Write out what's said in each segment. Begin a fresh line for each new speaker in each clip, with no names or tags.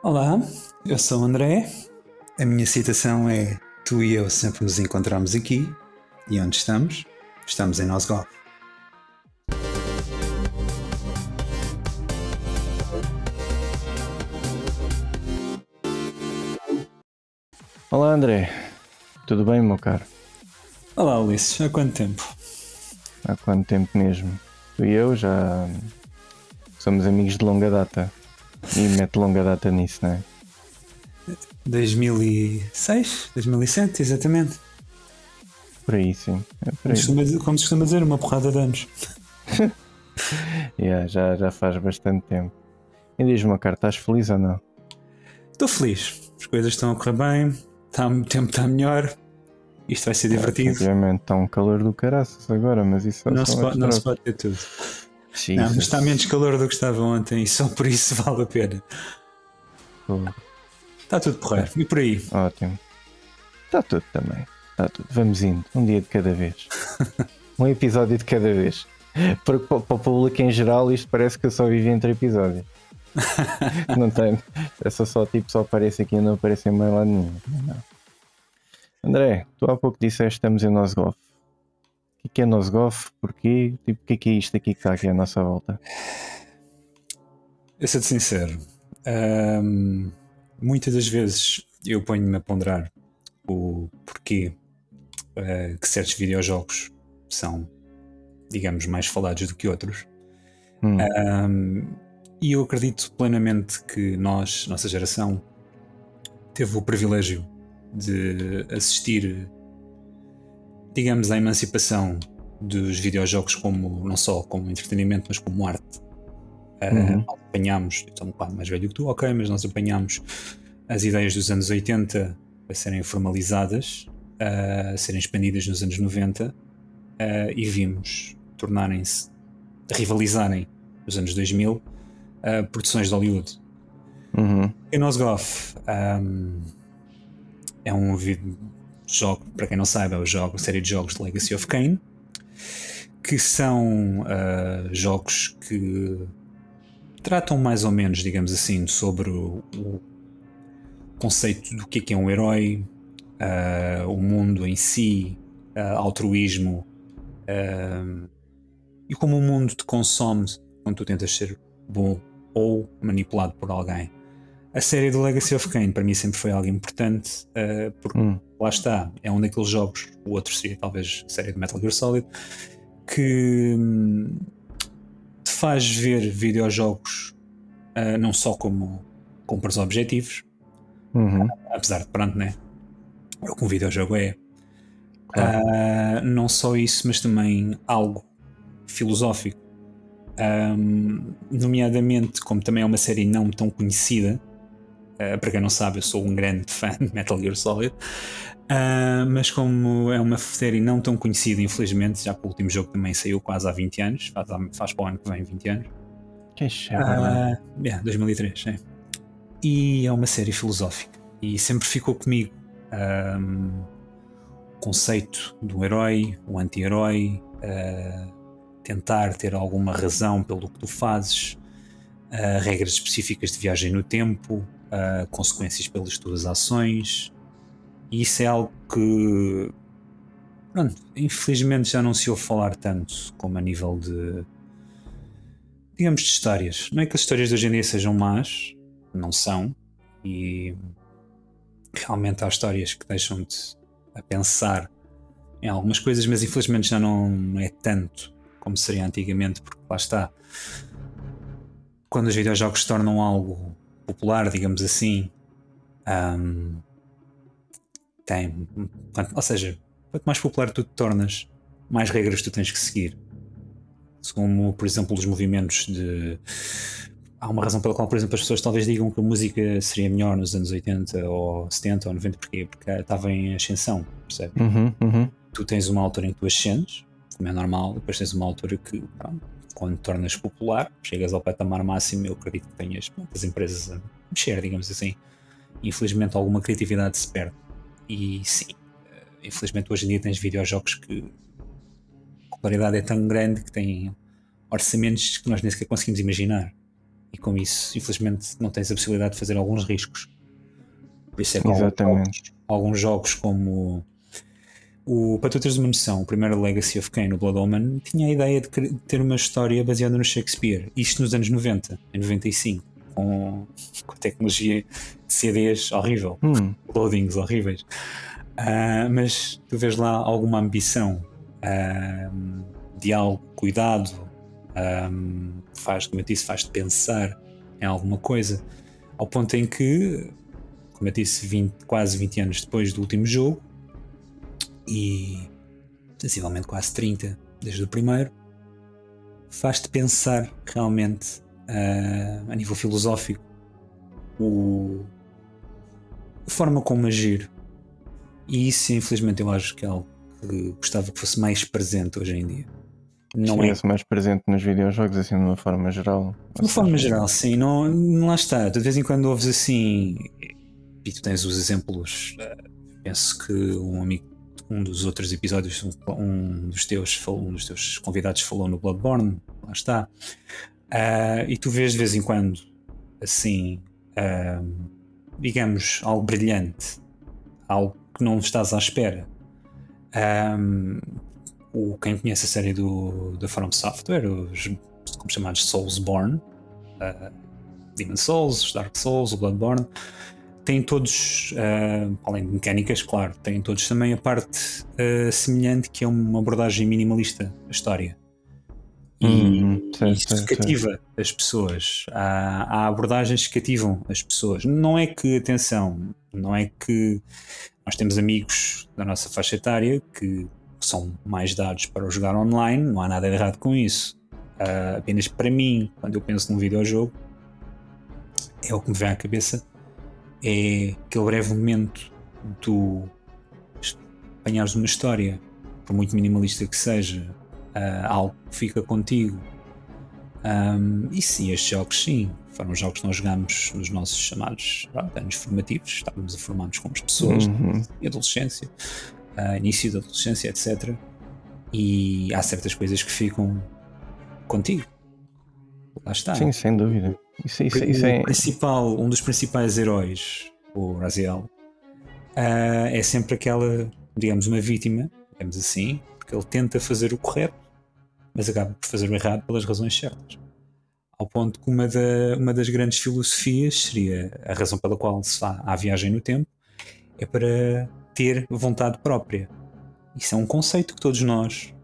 Olá, eu sou o André. A minha citação é: Tu e eu sempre nos encontramos aqui. E onde estamos? Estamos em Nosgov.
Olá André, tudo bem meu caro?
Olá Ulisses, há quanto tempo?
Há quanto tempo mesmo? Tu e eu já somos amigos de longa data e mete longa data nisso, não é?
2006, 2007, exatamente.
Por aí sim. É por
Como
aí.
se costuma, como se costuma dizer, uma porrada de anos.
Yeah, já, já faz bastante tempo. E diz-me, caro, estás feliz ou não?
Estou feliz, as coisas estão a correr bem, está, o tempo está melhor, isto vai ser divertido.
Obviamente está um calor do caraças agora, mas isso
Não se, pode, não se pode ter tudo.
Trocos.
Não, mas está menos calor do que estava ontem e só por isso vale a pena.
Fogo.
Está tudo porreiro. E por aí?
Ótimo. Está tudo também. Está tudo. Vamos indo, um dia de cada vez. um episódio de cada vez. Porque para, para o público em geral isto parece que eu só vivi entre episódios. não tem. Essa só tipo só aparece aqui e não aparece em mais lado nenhum. Não. André, tu há pouco disseste que estamos em Nosgoth. O que é Nosgoth? Porquê? Tipo, o que é que é isto aqui que está aqui à nossa volta?
Eu sou-te sincero. ahm, muitas das vezes eu ponho-me a ponderar o porquê ah, que certos videojogos são, digamos, mais falados do que outros.
Hum,
Ahm, e eu acredito plenamente que nós, nossa geração, teve o privilégio de assistir, digamos, à emancipação dos videojogos como não só como entretenimento, mas como arte. Ah,
Uhum.
nós apanhámos, eu sou um bocado mais velho que tu, ok, mas nós apanhámos as ideias dos anos 80 a serem formalizadas, a serem expandidas nos anos 90 ah, e vimos tornarem-se rivalizarem nos anos 2000 a produções de Hollywood.
uhum,
E Nosgoth um, é um jogo, para quem não saiba, é o jogo, a série de jogos de Legacy of Kain, que são ah, jogos que tratam mais ou menos, digamos assim, sobre o, o conceito do que é, que é um herói, ah, o mundo em si, ah, altruísmo e como o mundo te consome quando tu tentas ser bom ou manipulado por alguém. A série do Legacy of Kain para mim sempre foi algo importante, ah, porque
hum,
lá está, é um daqueles jogos, o outro seria talvez a série de Metal Gear Solid, que hum, te faz ver videojogos ah, não só como compras objetivos,
uhum,
apesar de pronto, né? É o que um videojogo é.
Claro.
Ah, não só isso, mas também algo filosófico. Ahm, nomeadamente, como também é uma série não tão conhecida, ah, para quem não sabe, eu sou um grande fã de Metal Gear Solid, Ah, mas como é uma série não tão conhecida, infelizmente, já que o último jogo também saiu quase há 20 anos, faz, faz para o ano que vem 20 anos.
que chama,
Ah, yeah, 2003, é. E é uma série filosófica. E sempre ficou comigo ahm, o conceito do herói, o anti-herói, ah, tentar ter alguma razão pelo que tu fazes, regras específicas de viagem no tempo, ah, consequências pelas tuas ações. E isso é algo que, pronto, infelizmente já não se ouve falar tanto como a nível de digamos, de histórias. Não é que as histórias de hoje em dia sejam más, não são, e realmente há histórias que deixam-te a pensar em algumas coisas, mas infelizmente já não é tanto como seria antigamente, porque lá está. Quando os videojogos se tornam algo popular, digamos assim, ahm, tem. Ou seja, quanto mais popular tu te tornas, mais regras tu tens que seguir como por exemplo os movimentos de há uma razão pela qual por exemplo as pessoas talvez digam que a música seria melhor nos anos 80 ou 70 ou 90 porquê? porque estava em ascensão percebe?
Uhum, uhum.
tu tens uma altura em que tu ascendes como é normal, depois tens uma altura que pronto, quando tornas popular chegas ao patamar máximo eu acredito que tenhas pronto, as empresas a mexer digamos assim infelizmente alguma criatividade se perde e sim, eh, infelizmente hoje em dia tens videojogos que a popularidade é tão grande que têm orçamentos que nós nem sequer conseguimos imaginar. E com isso, infelizmente, não tens a possibilidade de fazer alguns riscos. Por isso é que
Exatamente.
Alguns, alguns jogos como o, para tu teres uma noção, o primeiro Legacy of Kain, o Blood Omen, tinha a ideia de ter uma história baseada no Shakespeare. Isto nos anos 90, em 95, com, com tecnologia de CDs horrível,
hum.
loadings horríveis. Uh, mas tu vês lá alguma ambição uh, de algo, cuidado, um, faz, como eu disse, faz-te pensar em alguma coisa, ao ponto em que, como eu disse, 20, quase 20 anos depois do último jogo, e sensivelmente quase 30 desde o primeiro, faz-te pensar realmente uh, a nível filosófico o, a forma como agir. E isso, infelizmente, eu acho que é algo que gostava que fosse mais presente hoje em dia.
Não é mais presente nos videojogos, assim, de uma forma geral.
De uma forma geral, sim. Não, não lá está. De vez em quando ouves assim, e tu tens os exemplos. Uh, penso que um amigo um dos outros episódios, um, dos teus, um dos teus convidados falou no Bloodborne, lá está. Uh, e tu vês de vez em quando, assim, uh, digamos, algo brilhante, algo que não estás à espera. Um, o, quem conhece a série do, da From Software, os como chamados Soulsborne, uh, Demon Souls, Dark Souls, o Bloodborne, têm todos, uh, além de mecânicas, claro, têm todos também a parte uh, semelhante que é uma abordagem minimalista da história. E hum, isso cativa as pessoas. Há, há, abordagens que cativam as pessoas. Não é que, atenção, não é que nós temos amigos da nossa faixa etária que são mais dados para jogar online, não há nada errado com isso. Uh, apenas para mim, quando eu penso num videojogo, é o que me vem à cabeça é aquele breve momento do apanhares uma história, por muito minimalista que seja, uh, algo que fica contigo. Um, e sim, estes jogos, sim, foram jogos que nós jogámos nos nossos chamados anos formativos, estávamos a formar-nos como pessoas, uhum. adolescência, uh, início da adolescência, etc. E há certas coisas que ficam contigo. Lá está.
Sim, sem dúvida. Isso, isso, isso
é... principal, um dos principais heróis, o Raziel, uh, é sempre aquela, digamos, uma vítima, digamos assim, porque ele tenta fazer o correto, mas acaba por fazer o errado pelas razões certas. Ao ponto que uma, da, uma das grandes filosofias seria a razão pela qual se faz a viagem no tempo é para ter vontade própria. Isso é um conceito que todos nós,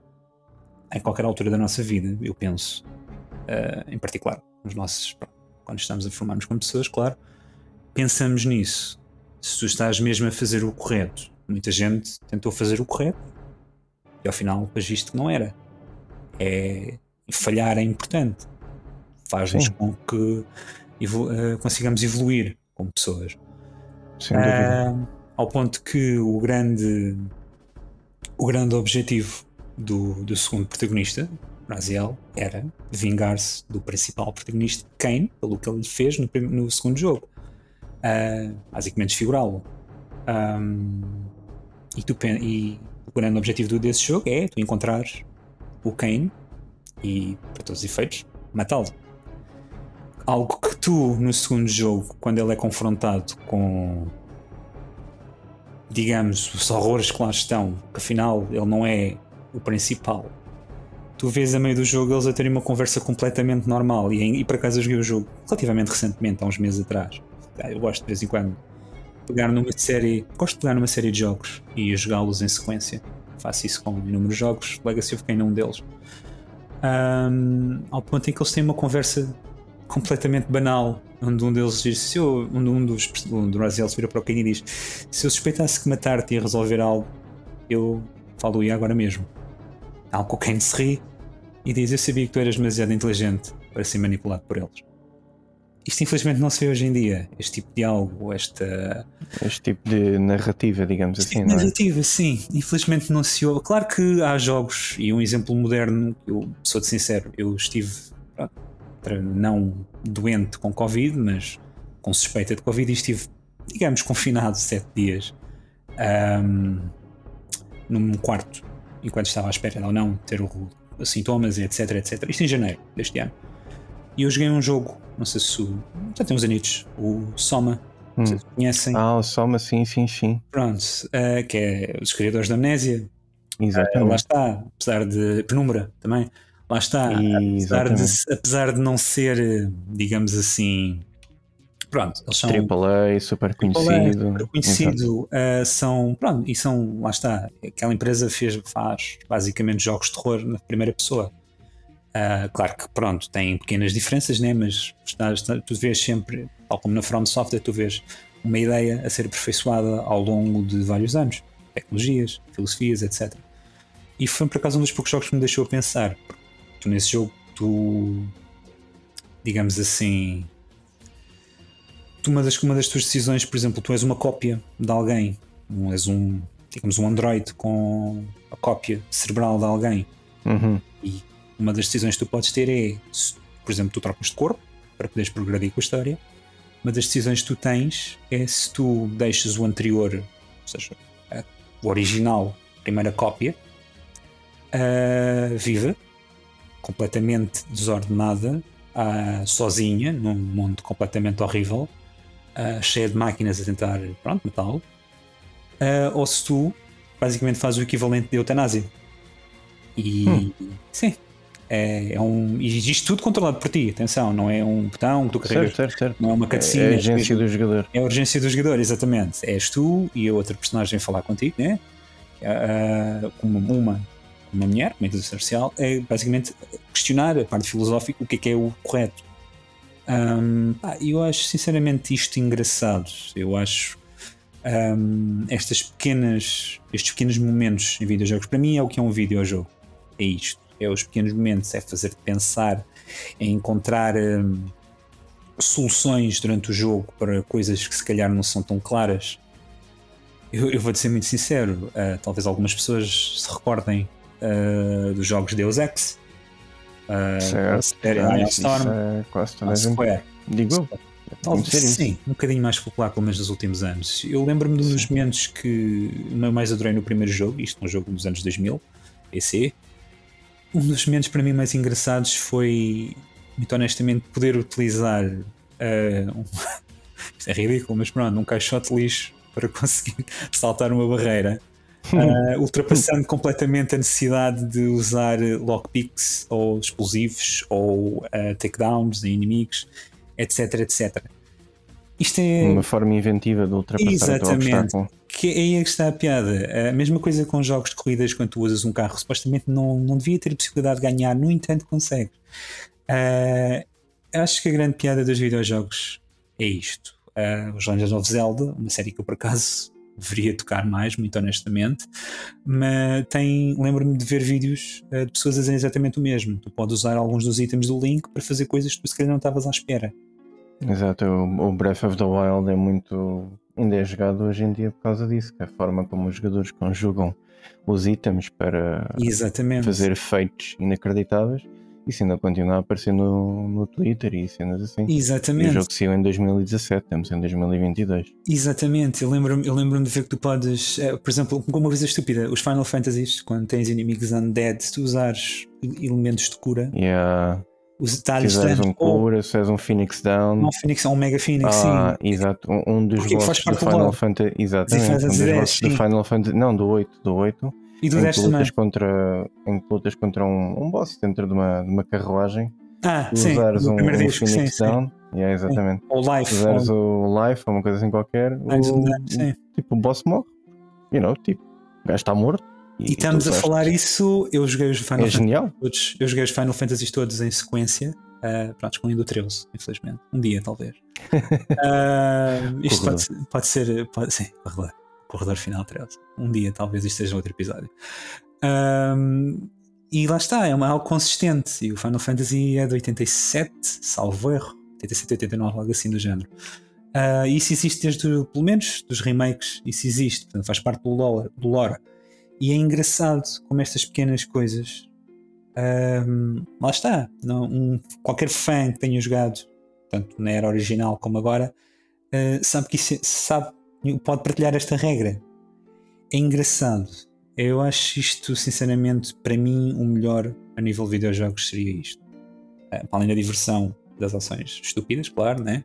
em qualquer altura da nossa vida, eu penso, uh, em particular nos nossos quando estamos a formar-nos como pessoas, claro, pensamos nisso. Se tu estás mesmo a fazer o correto, muita gente tentou fazer o correto e ao final agiste que não era. É, falhar é importante, faz-nos com que evolu uh, consigamos evoluir como pessoas.
Sem dúvida. Uh,
ao ponto que o grande, o grande objetivo do, do segundo protagonista, Raziel era vingar-se do principal protagonista, Kane, pelo que ele fez no, no segundo jogo. Uh, basicamente desfigurá-lo. Um, e, tu, e o grande objetivo desse jogo é tu encontrares o Kane e, para todos os efeitos, matá-lo. Algo que tu, no segundo jogo, quando ele é confrontado com, digamos, os horrores que lá estão, que afinal ele não é o principal, tu vês a meio do jogo eles a terem uma conversa completamente normal. E, e por acaso eu joguei o jogo relativamente recentemente, há uns meses atrás. Ah, eu gosto de vez em quando pegar numa série. Gosto de pegar numa série de jogos e jogá-los em sequência. Faço isso com inúmeros jogos, Legacy of Kain é um deles. Um, ao ponto em que eles têm uma conversa completamente banal, onde um deles diz: se eu, um dos um do Raziel se vira para o Kain e diz: Se eu suspeitasse que matar-te ia resolver algo, eu falo-ia agora mesmo. Algo que o Kane se ri e diz: Eu sabia que tu eras demasiado inteligente para ser manipulado por eles. Isto infelizmente não se vê hoje em dia, este tipo de diálogo, esta.
Este tipo de narrativa, digamos este assim. Tipo
narrativa, é? sim. Infelizmente não se ouve. Claro que há jogos, e um exemplo moderno, eu sou de sincero, eu estive não doente com Covid, mas com suspeita de Covid e estive, digamos, confinado sete dias um, num quarto enquanto estava à espera ou não ter o, sintomas, etc, etc. Isto em janeiro deste ano. E eu joguei um jogo, não sei se o, já tem uns anitos, o Soma. Não sei se conhecem.
Ah, o Soma, sim, sim, sim.
Pronto, uh, que é os criadores da Amnésia.
Exatamente.
Uh, lá está, apesar de. Penumbra também. Lá está, apesar de, apesar de não ser, digamos assim. Pronto, eles são.
AAA, super conhecido.
Super conhecido. Uh, são. Pronto, e são. Lá está. Aquela empresa fez, faz basicamente jogos de terror na primeira pessoa. Uh, claro que, pronto, tem pequenas diferenças, né? mas estás, tu vês sempre, tal como na From Software, tu vês uma ideia a ser aperfeiçoada ao longo de vários anos. Tecnologias, filosofias, etc. E foi por acaso um dos poucos jogos que me deixou a pensar tu nesse jogo, tu digamos assim, tu uma das, uma das tuas decisões, por exemplo, tu és uma cópia de alguém, és um, digamos, um android com a cópia cerebral de alguém.
Uhum.
E uma das decisões que tu podes ter é, se, por exemplo, tu trocas de corpo para poderes progredir com a história. Uma das decisões que tu tens é se tu deixas o anterior, ou seja, o original, primeira cópia, uh, viva completamente desordenada, uh, sozinha, num mundo completamente horrível, uh, cheia de máquinas a tentar, pronto, matá-lo, uh, ou se tu basicamente fazes o equivalente de eutanásia. E hum. sim, é, é, um. E isto tudo controlado por ti, atenção, não é um botão que tu carregas.
Certo, certo, certo.
Não é uma cutscene.
É a urgência do jogador.
É a urgência do jogador, exatamente. És tu e a outra personagem falar contigo, né? Uh, uma, uma uma mulher, uma inteligência artificial, é basicamente questionar a parte filosófica, o que é que é o correto. Um, eu acho sinceramente isto engraçado. Eu acho um, estas pequenas, estes pequenos momentos em videojogos, para mim é o que é um videojogo. É isto. É os pequenos momentos, é fazer-te pensar, é encontrar um, soluções durante o jogo para coisas que se calhar não são tão claras. Eu, eu vou-te ser muito sincero, uh, talvez algumas pessoas se recordem uh, dos jogos Deus Ex.
Uh, certo.
Ah, Storm,
é quase toda a Square. Digo
Talvez sim, um bocadinho mais popular, pelo menos nos últimos anos. Eu lembro-me de um dos momentos que eu mais adorei no primeiro jogo, isto é um jogo dos anos 2000, PC. Um dos momentos para mim mais engraçados foi, muito honestamente, poder utilizar uh, um, isto é ridículo, mas pronto, um caixote lixo para conseguir saltar uma barreira uh, ultrapassando completamente a necessidade de usar lockpicks ou explosivos ou uh, takedowns em inimigos, etc, etc. Isto é
uma forma inventiva de ultrapassar Exatamente. o
Que é aí é que está a piada. A mesma coisa com jogos de corridas quando tu usas um carro, supostamente não, não devia ter possibilidade de ganhar, no entanto consegue. Uh, acho que a grande piada dos videojogos é isto. Uh, os Legends of Zelda, uma série que eu por acaso deveria tocar mais, muito honestamente, mas tem, lembro-me de ver vídeos uh, de pessoas a dizerem exatamente o mesmo. Tu podes usar alguns dos itens do link para fazer coisas que tu se calhar não estavas à espera.
Exato, o, Breath of the Wild é muito ainda é jogado hoje em dia por causa disso, que é a forma como os jogadores conjugam os itens para
Exatamente.
fazer efeitos inacreditáveis isso ainda continua a aparecer no, no Twitter e cenas assim.
Exatamente.
E o jogo saiu em 2017, estamos em 2022.
Exatamente, eu lembro-me eu lembro de ver que tu podes, é, por exemplo, com uma coisa estúpida, os Final Fantasies, quando tens inimigos undead, se tu usares elementos de cura,
yeah.
os detalhes
se um cura, se és um Phoenix Down,
um Phoenix, um Mega Phoenix,
ah, sim. Exato, um, um dos bosses do Final Fantasy, exatamente, um dos bosses do Final Fantasy, não, do 8, do 8
e do em que lutas
contra Em que lutas contra um, um boss dentro de uma, de uma carruagem.
Ah, sim. Usares
um, um
disco, sim,
Down. Sim. Yeah, exatamente.
Ou Life.
Usares ou... o Life ou uma coisa assim qualquer. O, sim. Tipo, o boss morre. You know, tipo, o gajo está morto.
E, e estamos a falar isso. Eu joguei os Final
é genial.
todos. Eu joguei os Final Fantasy todos em sequência. Uh, pronto, excluindo o 13, infelizmente. Um dia, talvez. uh, isto pode, pode, ser. Pode, sim, corredor. Corredor final 13. Um dia, talvez isto seja outro episódio. Um, e lá está, é uma, algo consistente. E o Final Fantasy é de 87, salvo erro. 87, 89, algo assim do género. Uh, isso existe desde, pelo menos, dos remakes. Isso existe, portanto, faz parte do lore. Do lore. E é engraçado como estas pequenas coisas. Um, lá está. Não, um, qualquer fã que tenha jogado, tanto na era original como agora, uh, sabe que isso, é, sabe, pode partilhar esta regra. É engraçado eu acho isto, sinceramente, para mim, o melhor a nível de videojogos seria isto. Eh, para além da diversão das ações estúpidas, claro, né?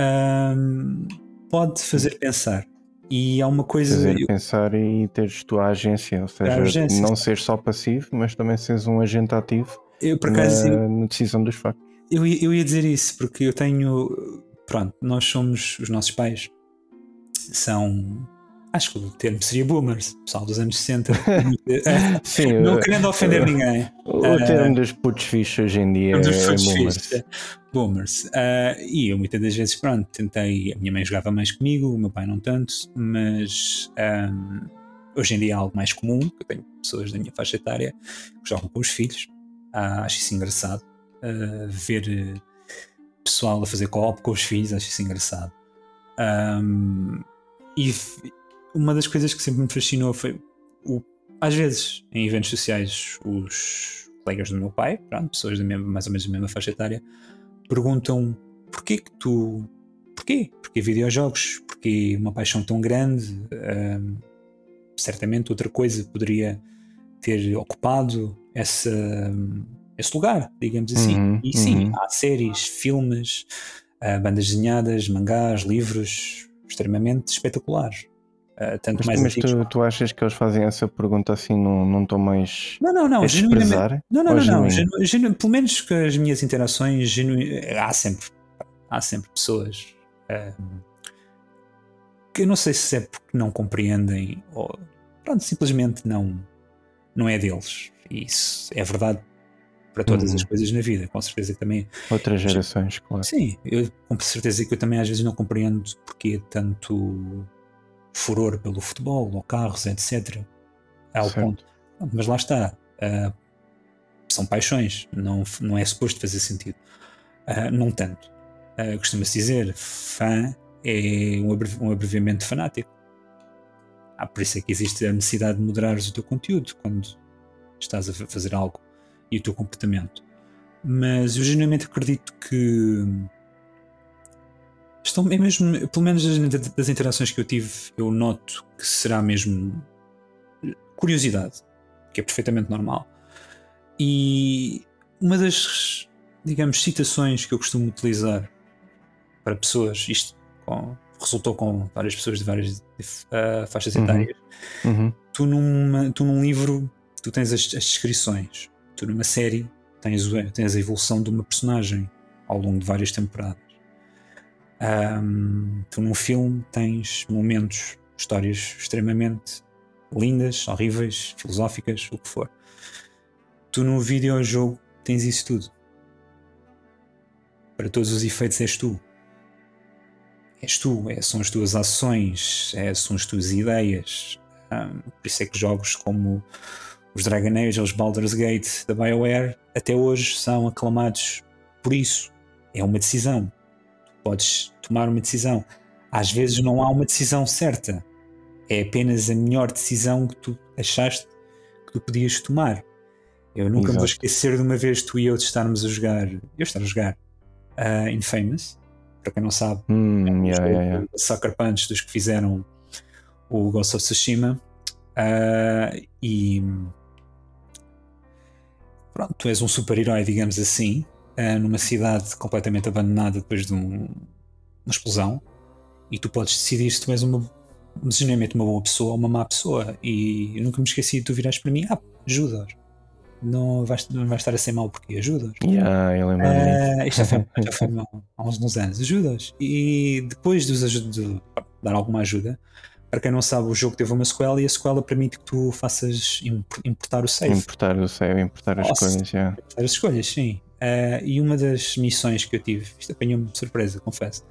Um, pode fazer pensar. E há uma coisa.
Fazer eu... pensar e teres tua agência, ou seja, agência. não ser só passivo, mas também seres um agente ativo
eu, por acaso,
na, na decisão dos factos.
Eu, eu ia dizer isso, porque eu tenho. Pronto, nós somos. Os nossos pais são Acho que o termo seria boomers, pessoal dos anos 60. Sim, não querendo ofender uh, ninguém.
O uh, termo dos putos fixos hoje em dia é, boomers.
É. boomers. Uh, e eu muitas das vezes, pronto, tentei. A minha mãe jogava mais comigo, o meu pai não tanto, mas um, hoje em dia é algo mais comum. Eu tenho pessoas da minha faixa etária que jogam com os filhos. acho isso engraçado. ver pessoal a fazer co-op com os filhos, acho isso engraçado. Um, e uma das coisas que sempre me fascinou foi o, às vezes em eventos sociais os colegas do meu pai, pronto, pessoas da mesma, mais ou menos da mesma faixa etária, perguntam porquê que tu porquê? Porquê videojogos? Porquê uma paixão tão grande? Um, certamente outra coisa poderia ter ocupado essa, esse lugar, digamos assim.
Uhum,
e sim,
uhum.
há séries, filmes, uh, bandas desenhadas, mangás, livros extremamente espetaculares. Uh, tanto
mas,
mais
mas tu, tu, achas que eles fazem essa pergunta assim num, num tom mais.
Não, não, não.
A desprezar,
não, não, não. não genu, genu, pelo menos com as minhas interações, genu, há sempre. Há sempre pessoas. Uh, que eu não sei se é porque não compreendem ou. Pronto, simplesmente não. Não é deles. E isso é verdade para todas uhum. as coisas na vida, com certeza que também.
Outras gerações, claro.
Sim, eu, com certeza que eu também às vezes não compreendo porque tanto furor pelo futebol ou carros, etc. Ao ponto. Mas lá está. Uh, são paixões, não, não é suposto fazer sentido. Uh, não tanto. Uh, Costuma-se dizer, fã é um, abrevi um abreviamento fanático. Ah, por isso é que existe a necessidade de moderares o teu conteúdo quando estás a fazer algo e o teu comportamento. Mas eu genuinamente acredito que estão é mesmo, pelo menos das interações que eu tive, eu noto que será mesmo curiosidade, que é perfeitamente normal. E uma das, digamos, citações que eu costumo utilizar para pessoas, isto com, resultou com várias pessoas de várias uh, faixas uhum. etárias.
Uhum.
Tu, numa, tu num livro, tu tens as, as descrições. Tu numa série tens, tens a evolução de uma personagem ao longo de várias temporadas. Um, tu num filme tens momentos, histórias extremamente lindas, horríveis, filosóficas, o que for. Tu num videojogo tens isso tudo. Para todos os efeitos és tu. És tu, é, são as tuas ações, é, são as tuas ideias. Um, por isso é que jogos como os Dragon Age, os Baldur's Gate da BioWare, até hoje são aclamados por isso. É uma decisão podes tomar uma decisão. Às vezes não há uma decisão certa, é apenas a melhor decisão que tu achaste que tu podias tomar. Eu nunca Exato. me vou esquecer de uma vez tu e eu estarmos a jogar, eu estar a jogar uh, Infamous, para quem não sabe,
hum, é um yeah, yeah, yeah.
Sucker Punch dos que fizeram o Ghost of Tsushima. Uh, e pronto, tu és um super-herói, digamos assim, uh, numa cidade completamente abandonada depois de um, uma explosão e tu podes decidir se tu és uma, genuinamente uma boa pessoa ou uma má pessoa. E eu nunca me esqueci de tu virares para mim: ah, ajuda não vais, não vais estar a ser mau porque ajudas.
Yeah, eu lembro
uh, isto já foi, já foi há uns, uns anos. Ajudas. E depois de, de dar alguma ajuda, para quem não sabe, o jogo teve uma sequela e a sequela permite que tu faças importar o save.
Importar o save, importar as Nossa, escolhas, yeah.
Importar as escolhas, sim. Uh, e uma das missões que eu tive, isto apanhou-me de surpresa, confesso.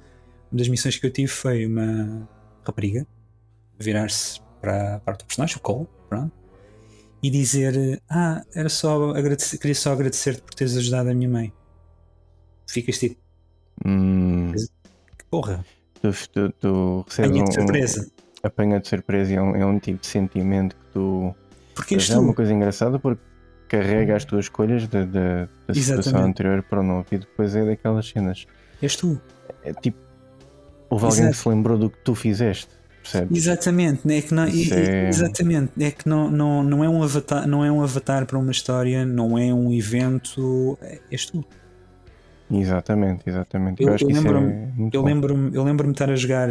Uma das missões que eu tive foi uma rapariga virar-se para, para o teu personagem, o Cole, pronto, e dizer: Ah, era só agradecer, queria só agradecer-te por teres ajudado a minha mãe. Ficas tipo.
Hum.
Que porra!
Tu, tu, tu recebes
de surpresa.
Apanha de surpresa é um, é um tipo de sentimento que tu.
Porque
é uma coisa engraçada porque carrega as tuas escolhas da, da, da situação anterior para o novo e depois é daquelas cenas.
És tu.
É tipo, houve alguém que se lembrou do que tu fizeste. Percebes?
Exatamente, é que não, é... exatamente, é que não, não, não, é um avatar, não é um avatar para uma história, não é um evento, és tu.
Exatamente, exatamente.
Eu,
Eu,
eu lembro-me
é
eu lembro-me eu lembro-me de estar a jogar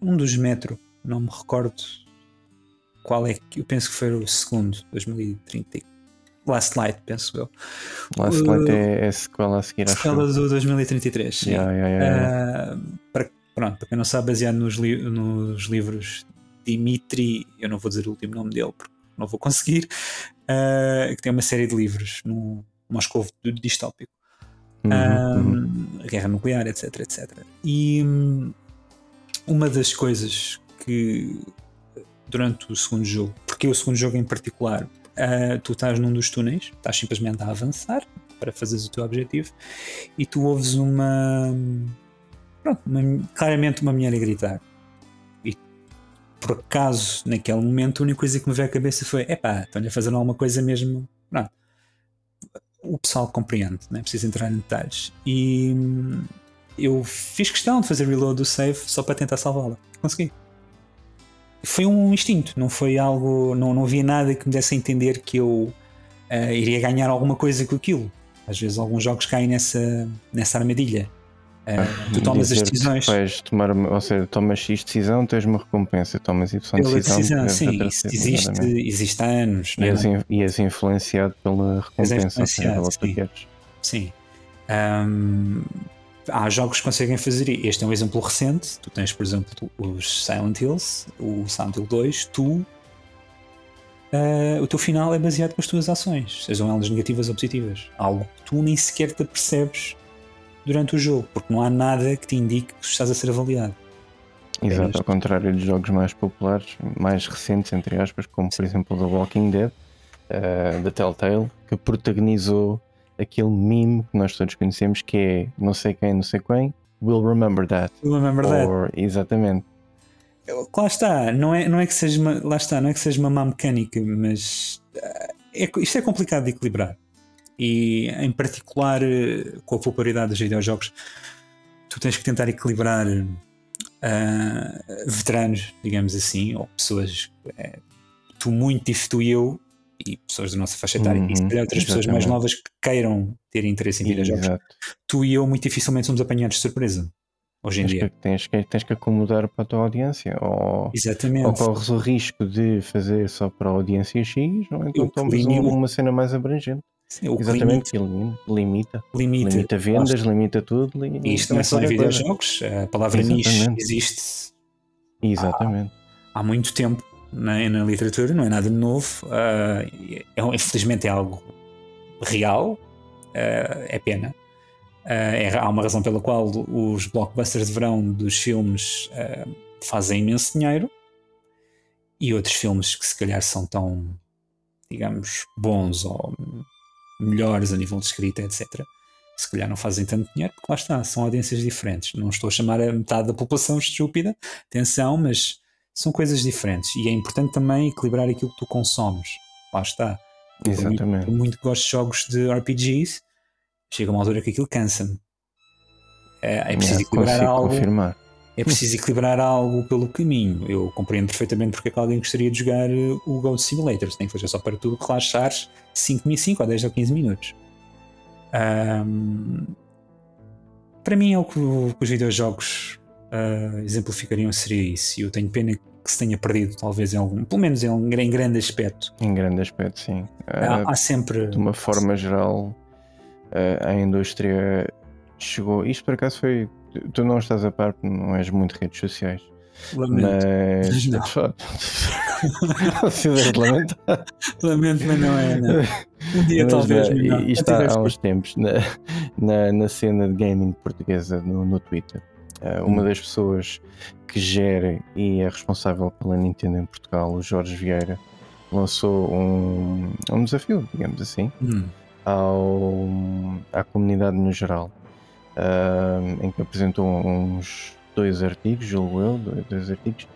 um dos Metro, não me recordo qual é que eu penso que foi o segundo, 2030. Last Light, penso eu.
Last
Uh,
Light é, é a sequela a seguir, acho
Sequela
eu.
do 2033. sim.
Yeah, yeah, yeah.
Ah, para, pronto, para quem não sabe, baseado nos, li- nos livros Dimitri, eu não vou dizer o último nome dele porque não vou conseguir, ah, que tem uma série de livros no Moscou distópico.
Uhum,
Ah,
uhum.
guerra nuclear, etc, etc. E hum, uma das coisas que durante o segundo jogo, porque o segundo jogo em particular, ah, tu estás num dos túneis, estás simplesmente a avançar para fazeres o teu objetivo e tu ouves uma, pronto, uma- claramente uma mulher a gritar. E por acaso, naquele momento, a única coisa que me veio à cabeça foi: epá, estão-lhe a fazer alguma coisa mesmo. Pronto. O pessoal compreende, não é preciso entrar em detalhes. E hum, eu fiz questão de fazer reload do save só para tentar salvá-la. Consegui. Foi um instinto, não foi algo. Não, não havia nada que me desse a entender que eu ah, iria ganhar alguma coisa com aquilo. Às vezes alguns jogos caem nessa, nessa armadilha. Ah, tu tomas as decisões.
vais tomar, ou seja, tomas X decisão, tens uma recompensa, tomas Y
Pela
decisão,
decisão, sim, isso existe, existe há anos.
E
é?
és, in- e és influenciado pela recompensa, seja,
influenciado,
pela tu
sim. Sim. Ahm, há jogos que conseguem fazer. Este é um exemplo recente. Tu tens, por exemplo, os Silent Hills, o Silent Hill 2. Tu, ah, o teu final é baseado com as tuas ações, sejam elas negativas ou positivas. Algo que tu nem sequer te apercebes durante o jogo, porque não há nada que te indique que tu estás a ser avaliado.
Exato,
isto.
ao contrário de jogos mais populares, mais recentes, entre aspas, como por exemplo The Walking Dead, eh, da Telltale, que protagonizou aquele meme que nós todos conhecemos que é não sei quem, não sei quem, will remember that.
Remember that.
Or, exatamente.
Lá está, não é, não é que seja uma, lá está, não é que seja uma má mecânica, mas ah, é, isto é complicado de equilibrar. E em particular eh, com a popularidade dos videojogos, tu tens que tentar equilibrar ah, veteranos, digamos assim, ou pessoas, eh, tu muito e tu e eu, e pessoas da nossa faixa etária, e se
Uhum,
calhar outras pessoas mais
exatamente.
novas que queiram ter interesse em videojogos,
Exato.
tu e eu muito dificilmente somos apanhados de surpresa hoje em
Tens
dia.
que, tens, que, tens que acomodar para a tua audiência. Ou,
Exatamente.
ou corres o risco de fazer só para a audiência X, ou então tomas uma, cena mais abrangente.
Sim, o que
Exatamente, que elimina, limita.
limita,
Limita vendas, limita tudo.
E isto não é só em videojogos, a palavra niche
Exatamente.
existe
Exatamente.
há muito tempo na, na literatura, não é nada novo. ah, é, infelizmente é algo real, ah, é pena. Ah, é- há uma razão pela qual os blockbusters de verão dos filmes fazem imenso dinheiro e outros filmes que se calhar são tão, digamos, bons ou melhores a nível de escrita, etc. Se calhar não fazem tanto dinheiro, porque lá está, são audiências diferentes. Não estou a chamar a metade da população estúpida, atenção, mas são coisas diferentes e é importante também equilibrar aquilo que tu consomes. Lá está. Por muito-
Exatamente.
Por muito que gosto de jogos de RPGs, chega uma altura que aquilo cansa-me. É, é preciso equilibrar algo.
confirmar.
É preciso equilibrar algo pelo caminho. Eu compreendo perfeitamente porque é que alguém gostaria de jogar eh, o Goat Simulator, nem que seja só para tu relaxares 5, 5 ou 10 ou 15 minutos. Ahm, para mim é o que os videojogos ah, exemplificariam seria isso. E eu tenho pena que se tenha perdido, talvez, em algum, pelo menos em, um- em grande aspecto.
Em grande aspecto, sim.
Há,
Ah,
há sempre.
de uma forma geral, ah, a indústria chegou. Isto por acaso foi. Tu não estás a par, não és muito redes sociais.
Lamento,
Mas.
Não.
Lamentar.
lamento, mas não é. Não. Um dia
Mas,
talvez. não.
Isto há, há uns tempos, na, na, na cena de gaming portuguesa no, no Twitter, uma
Hum.
das pessoas que gera e é responsável pela Nintendo em Portugal, o Jorge Vieira, lançou um, um desafio, digamos assim,
Hum,
ao, à comunidade no geral, ah, em que apresentou uns dois artigos, julgo eu, dois, dois artigos,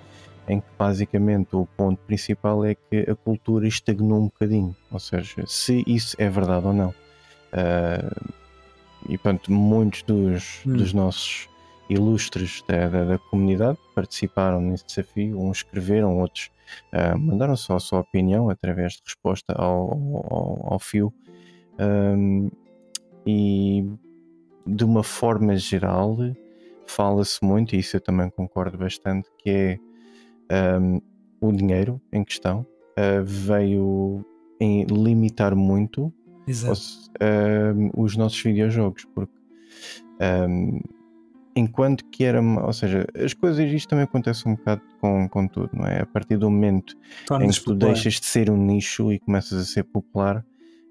em que basicamente o ponto principal é que a cultura estagnou um bocadinho, ou seja, se isso é verdade ou não. Ah, e pronto, muitos dos,
Hum.
dos nossos ilustres da, da, da comunidade participaram nesse desafio, uns escreveram, outros ah, mandaram só a sua opinião através de resposta ao, ao, ao fio. Ahm, e de uma forma geral, fala-se muito, e isso eu também concordo bastante, que é um, o dinheiro em questão uh, veio em limitar muito os, um, os nossos videojogos, porque um, enquanto que era, ou seja, as coisas, isto também acontece um bocado com, com tudo, não é? A partir do momento em que tu deixas de ser um nicho e começas a ser popular,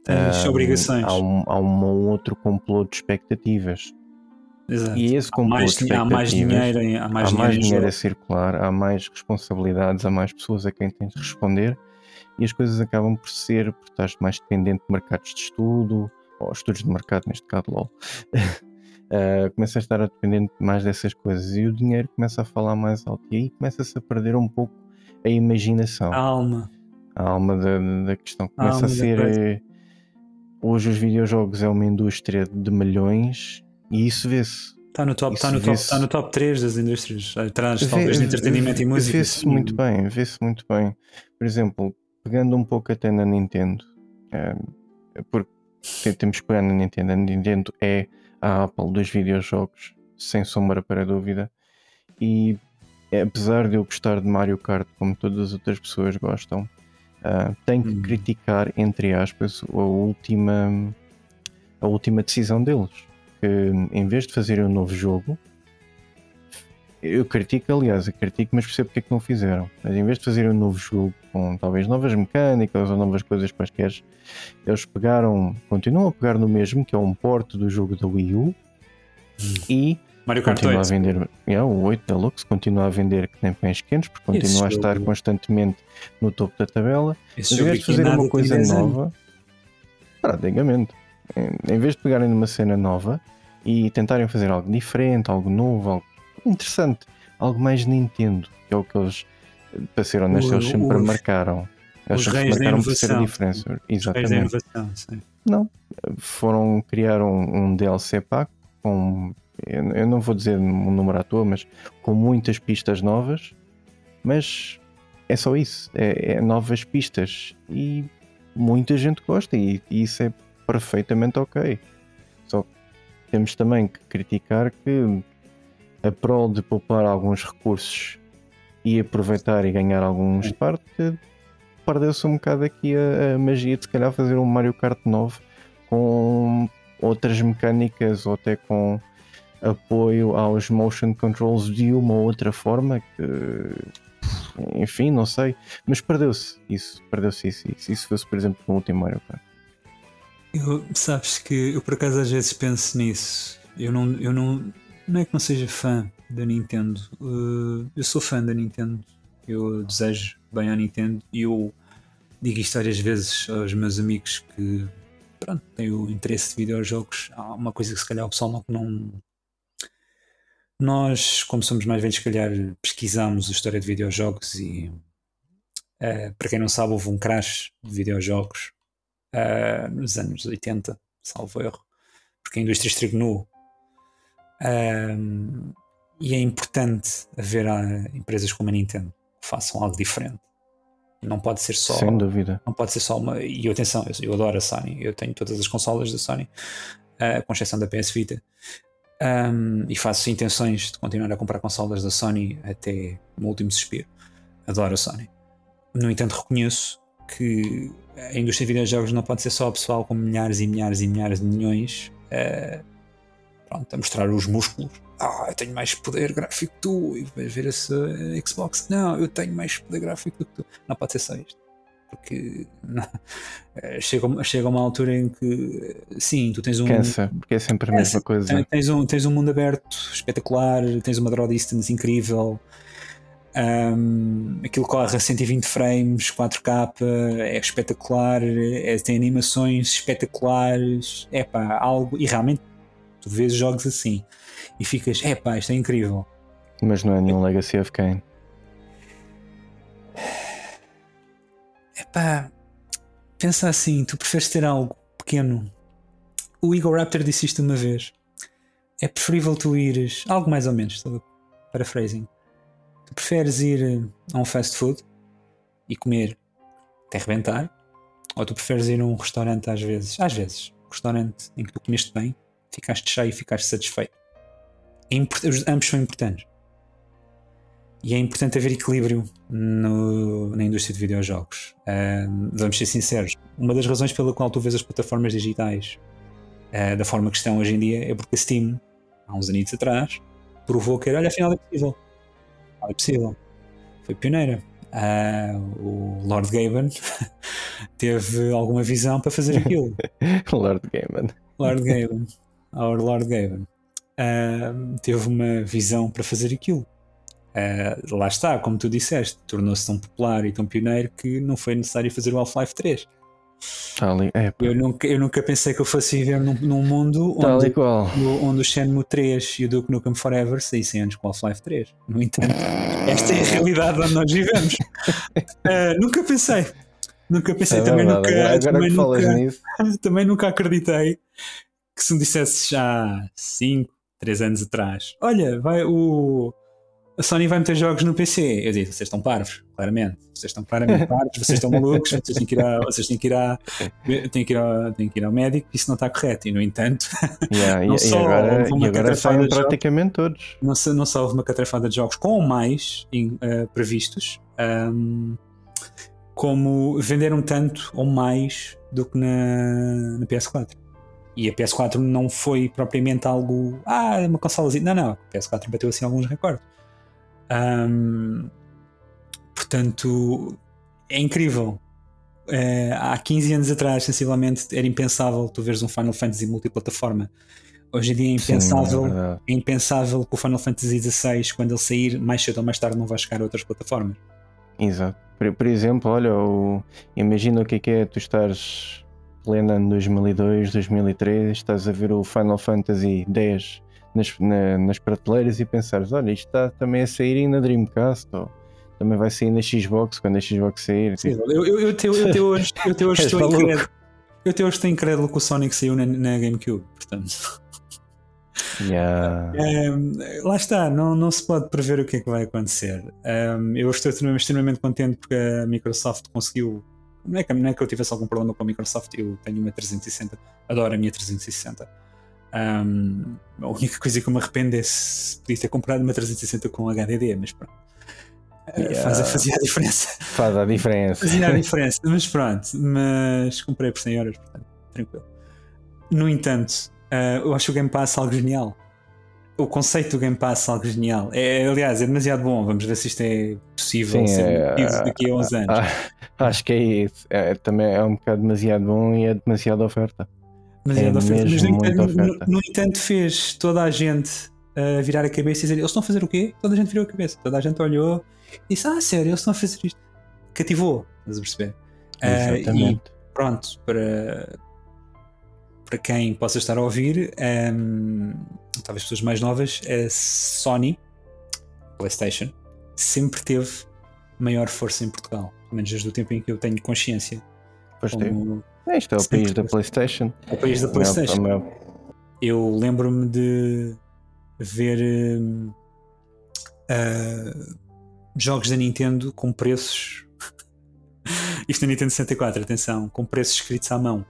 Tens um, obrigações.
Há um, há um outro complô de expectativas.
Exato.
E esse complô
há mais,
de expectativas,
há mais dinheiro, há mais
há
dinheiro,
mais dinheiro a circular, há mais responsabilidades, há mais pessoas a quem tens de responder e as coisas acabam por ser, porque estás mais dependente de mercados de estudo, ou estudos de mercado, neste caso, LOL. Uh, começa a estar dependente mais dessas coisas e o dinheiro começa a falar mais alto e aí começa-se a perder um pouco a imaginação,
A alma.
a alma da, da questão
A
começa a
da
ser eh, hoje os videojogos é uma indústria de milhões e isso vê-se
Está no top,
Isso
está no top, está no top 3 das indústrias, atrás
Vê-
talvez de entretenimento e música.
Vê-se muito bem, vê-se muito bem. Por exemplo, pegando um pouco até na Nintendo, eh, porque te- temos que pegar na Nintendo. A Nintendo é a Apple dos videojogos, sem sombra para dúvida. E apesar de eu gostar de Mario Kart, como todas as outras pessoas gostam, ah, tenho que
Hum.
criticar, entre aspas, a última, a última decisão deles. Que em vez de fazerem um novo jogo, eu critico, aliás, eu critico, mas percebo porque é que não fizeram. Mas em vez de fazerem um novo jogo com talvez novas mecânicas ou novas coisas quaisquer, eles pegaram, continuam a pegar no mesmo, que é um porte do jogo da Wii U, e
Mario Kart
continua a
8.
vender. É, o 8 Deluxe continua a vender que nem pães quentes, porque
Esse
continua a estar
jogo-
constantemente no topo da tabela.
Esse
Mas em vez de fazer uma coisa
10 anos.
nova, praticamente, em, em vez de pegarem numa cena nova e tentarem fazer algo diferente, algo novo, algo interessante, algo mais Nintendo, que é o que eles, para ser honesto,
O-
eles sempre
os-
marcaram. Eles
os
sempre
reis
marcaram por ser a diferença.
Reis da
Exatamente.
inovação, sim.
Foram criar um, um DLC pack com, eu, não vou dizer um número à toa, mas com muitas pistas novas, mas é só isso, é, é novas pistas e muita gente gosta e, e isso é perfeitamente ok. Só temos também que criticar que a prol de poupar alguns recursos e aproveitar e ganhar alguns parte, perdeu-se um bocado aqui a, a magia de se calhar fazer um Mario Kart 9 com outras mecânicas ou até com apoio aos motion controls de uma ou outra forma que enfim, não sei, mas perdeu-se isso, perdeu-se isso, isso, isso fosse por exemplo no último Mario Kart.
Eu, sabes que eu por acaso às vezes penso nisso. Eu não, eu não, não é que não seja fã da Nintendo. Uh, eu sou fã da Nintendo. Eu desejo bem à Nintendo e eu digo isto várias vezes aos meus amigos que pronto, têm o interesse de videojogos. Há uma coisa que se calhar o pessoal não, não nós, como somos mais velhos, se calhar pesquisamos a história de videojogos e eh, para quem não sabe, houve um crash de videojogos eh, nos anos 80, salvo erro, porque a indústria estagnou. E é importante haver ah, empresas como a Nintendo que façam algo diferente. Não pode ser só
Sem dúvida.
não pode ser só uma. E atenção, eu, eu adoro a Sony, eu tenho todas as consolas da Sony, ah, com exceção da PS Vita, Ahm, e faço intenções de continuar a comprar consolas da Sony até o último suspiro. Adoro a Sony. No entanto, reconheço que a indústria de videojogos não pode ser só o pessoal com milhares e milhares e milhares de milhões ah, pronto, a mostrar os músculos. Ah, eu tenho mais poder gráfico que tu, e vais ver esse Xbox. Não, eu tenho mais poder gráfico do que tu. Não pode ser só isto. Porque não, eh, chega, chega uma altura em que, eh, sim, tu tens um.
Cansa, porque é sempre a mesma
Cansa.
coisa.
Tens um, tens um mundo aberto espetacular, tens uma draw distance incrível, um, aquilo corre a 120 frames, 4K, é espetacular, é, tem animações espetaculares, é pá, algo. E realmente tu vês jogos assim e ficas, é pá, isto é incrível.
Mas não é nenhum Legacy of Kane.
É pá, pensa assim, tu preferes ter algo pequeno. O Igor Raptor disse isto uma vez. É preferível tu ires, algo mais ou menos, paraphrasing. Tu preferes ir a um fast food e comer até arrebentar, ou tu preferes ir a um restaurante às vezes, às vezes, um restaurante em que tu comeste bem ficaste cheio e ficaste satisfeito. É ambos são importantes. E é importante haver equilíbrio no, na indústria de videojogos. Uh, vamos ser sinceros. Uma das razões pela qual tu vês as plataformas digitais uh, da forma que estão hoje em dia é porque a Steam, há uns anos atrás, provou que era, olha, afinal é possível. É possível. Foi pioneira. Uh, o Lord Gaben teve alguma visão para fazer aquilo.
Lord Gaben.
Lord Gaben. Our Lord Gaben. Teve uma visão para fazer aquilo. Uh, lá está, como tu disseste, tornou-se tão popular e tão pioneiro que não foi necessário fazer o Half-Life 3.
Ali, é,
eu, nunca, eu nunca pensei que eu fosse viver num, num mundo onde, onde o Shenmue 3 e o Duke Nukem Forever saíssem antes com o Half-Life 3. No entanto, esta é a realidade onde nós vivemos. Uh, nunca pensei. Nunca pensei, é também, verdade, nunca, também, nunca, também nunca acreditei que se me dissesse já 5, 3 anos atrás: Olha, vai o a Sony vai meter jogos no PC. Eu digo, vocês estão parvos, claramente. Vocês estão claramente parvos, vocês estão malucos, vocês têm que ir, a, vocês têm que ir, a, têm que ir, a, têm que ir ao médico, isso não está correto. E no entanto,
yeah, não e, só e agora, e agora saem praticamente todos.
Não, não só houve uma catrafada de jogos com mais uh, previstos, um, como venderam tanto ou mais do que na, na PS4. E a PS4 não foi propriamente algo. Ah, uma consolazinha. Não, não. A PS4 bateu assim alguns recordes. Um, portanto, é incrível. Uh, há 15 anos atrás, sensivelmente, era impensável tu veres um Final Fantasy multiplataforma. Hoje em dia é impensável, Sim, é, é impensável que o Final Fantasy XVI, quando ele sair, mais cedo ou mais tarde, não vai chegar a outras plataformas.
Exato. Por, por exemplo, olha, o, imagina o que é, que é tu estás plena em 2002, 2003, estás a ver o Final Fantasy X nas, na, nas prateleiras e pensares: olha, isto está também a sair na Dreamcast, ou também vai sair na Xbox quando a Xbox sair.
Sim, tipo. eu, eu, eu, te, eu, te hoje, eu te hoje estou incrédulo. Eu até hoje estou incrédulo que o Sonic saiu na, na GameCube, portanto.
Yeah.
Um, lá está, não, não se pode prever o que é que vai acontecer. Um, eu estou extremamente, extremamente contente porque a Microsoft conseguiu. Não é, que, não é que eu tivesse algum problema com a Microsoft, eu tenho uma 360, adoro a minha 360. Um, a única coisa que eu me arrependo é se podia ter comprado uma 360 com HDD, mas pronto. Yeah. Faz, fazia a diferença.
Faz a diferença.
Fazia a diferença, mas pronto. Mas comprei por 100 euros, portanto, tranquilo. No entanto, uh, eu acho o Game Pass algo genial. O conceito do Game Pass algo genial. É, aliás, é demasiado bom. Vamos ver se isto é possível Sim, ser é, daqui a uns anos.
Acho que é isso. É, também é um bocado demasiado bom e é demasiada oferta.
Mas, é mas, no, entanto, no, no, entanto, fez toda a gente uh, virar a cabeça e dizer: Eles estão a fazer o quê? Toda a gente virou a cabeça, toda a gente olhou e disse: Ah, sério, eles estão a fazer isto. Cativou, estás a perceber? Uh, e pronto, para, para quem possa estar a ouvir, um, talvez pessoas mais novas, a Sony, PlayStation, sempre teve maior força em Portugal, pelo menos desde o tempo em que eu tenho consciência.
Pois como, é, isto é o país da PlayStation.
É o país da PlayStation. Meu, Eu lembro-me de ver uh, jogos da Nintendo com preços. Isto é Nintendo 64, atenção, com preços escritos à mão.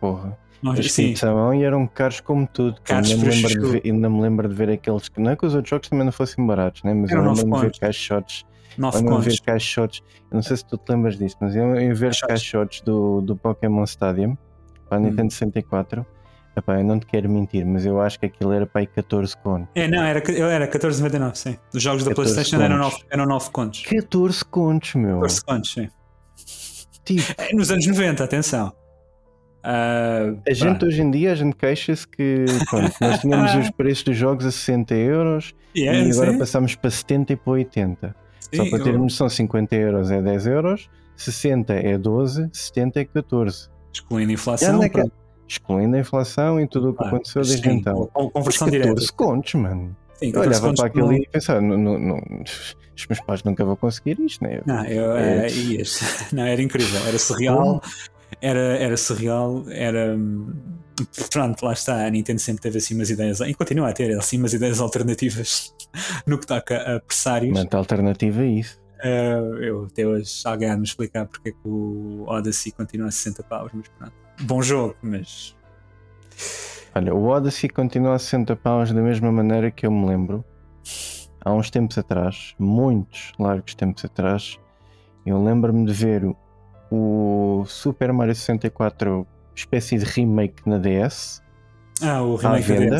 Porra. Nós, sim. mão e eram caros como tudo. Caros ainda, me lembro de ver, ainda me lembro de ver aqueles que. Não é que os outros jogos também não fossem baratos, né? mas eu lembro de ver caixotes
9 contos.
ver caixotes, eu não sei se tu te lembras disso, mas eu em ver caixotes do, do Pokémon Stadium para a hum. Nintendo 64. Epá, eu não te quero mentir, mas eu acho que aquilo era para aí 14 contos.
É, não, era, era 14,99, sim. Os jogos da PlayStation eram 9, eram 9 contos.
14 contos, meu.
14 contos, sim. Tipo... É, nos anos 90, atenção. Uh,
a gente hoje em dia a gente queixa-se que pronto, nós tínhamos os preços dos jogos a 60 euros yeah, e agora sim. passamos para 70 e para 80. Sim, Só para ter eu... noção, 50 euros é 10 euros, 60 é 12, 70 é 14.
Excluindo a inflação. É que...
Excluindo a inflação e tudo o que ah, aconteceu desde sim, então.
Conversão direta.
14 contos, mano. Sim, eu olhava para aquilo e pensava, não, não, não, os meus pais nunca vão conseguir isto, né?
Não, eu, é, é, não, era incrível, era surreal, era, era surreal, era pronto, lá está. A Nintendo sempre teve assim umas ideias, e continua a ter assim umas ideias alternativas no que toca a pressários.
Mas alternativa é isso.
Uh, eu até hoje alguém a me explicar porque é que o Odyssey continua a 60 paus, mas pronto. Bom jogo, mas.
Olha, o Odyssey continua a 60 paus da mesma maneira que eu me lembro. Há uns tempos atrás, muitos largos tempos atrás, eu lembro-me de ver o Super Mario 64 espécie de remake na DS.
Ah, o remake
à venda.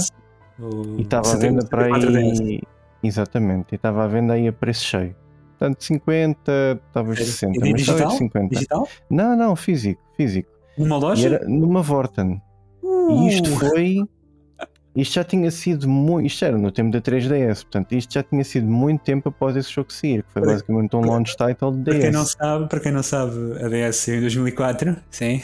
O
E estava à venda para
64DS.
aí. Exatamente, e estava à venda aí a preço cheio. Portanto, 50, talvez 60,
E
mas
digital?
talvez 50.
Digital?
Não, não, físico, físico.
Numa
E
loja?
era numa Vorten. E isto foi. Isto já tinha sido muito. Isto era no tempo da 3DS, portanto, isto já tinha sido muito tempo após esse jogo sair, que foi
Para-
basicamente um launch title de
Para quem não
DS.
sabe, para quem não sabe, a DS saiu em 2004, sim.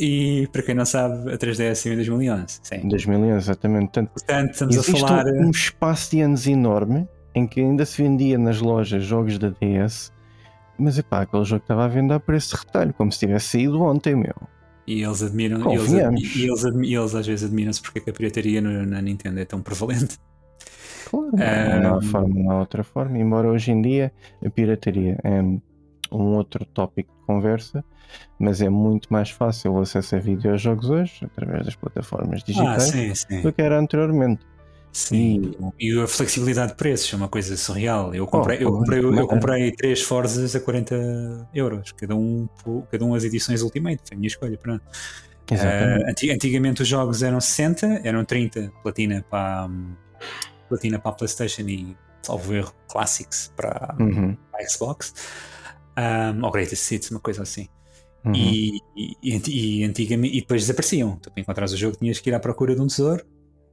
E para quem não sabe, a 3DS saiu em 2011, sim.
Em 2011, exatamente. Portanto,
Portanto, estamos a falar.
um, espaço de anos enorme em que ainda se vendia nas lojas jogos da DS, mas epá, aquele jogo estava à venda a preço de retalho, como se tivesse saído ontem, meu.
E eles admiram, e eles, e eles, e eles às vezes admiram-se porque é que a pirataria no- na Nintendo é tão prevalente.
Claro, não, não há forma, não há outra forma, embora hoje em dia a pirataria é um outro tópico de conversa, mas é muito mais fácil o acesso a videojogos hoje, através das plataformas
Ah,
digitais,
sim, sim.
do que era anteriormente.
Sim. E a flexibilidade de preços é uma coisa surreal. Eu comprei, eu
pô,
comprei, eu
maneiro.
comprei três Forzas a 40 euros, cada um, cada um as edições Ultimate, foi a minha escolha. Pronto. Ah, anti- antigamente os jogos eram 60, eram 30 platina para, platina para a PlayStation e, salvo erro, Classics para,
Uhum,
para a Xbox, um, ou Greatest Hits, uma coisa assim.
uhum.
E, e, e anti- e antigamente, e depois desapareciam. Tu para encontrares o jogo tinhas que ir à procura de um tesouro.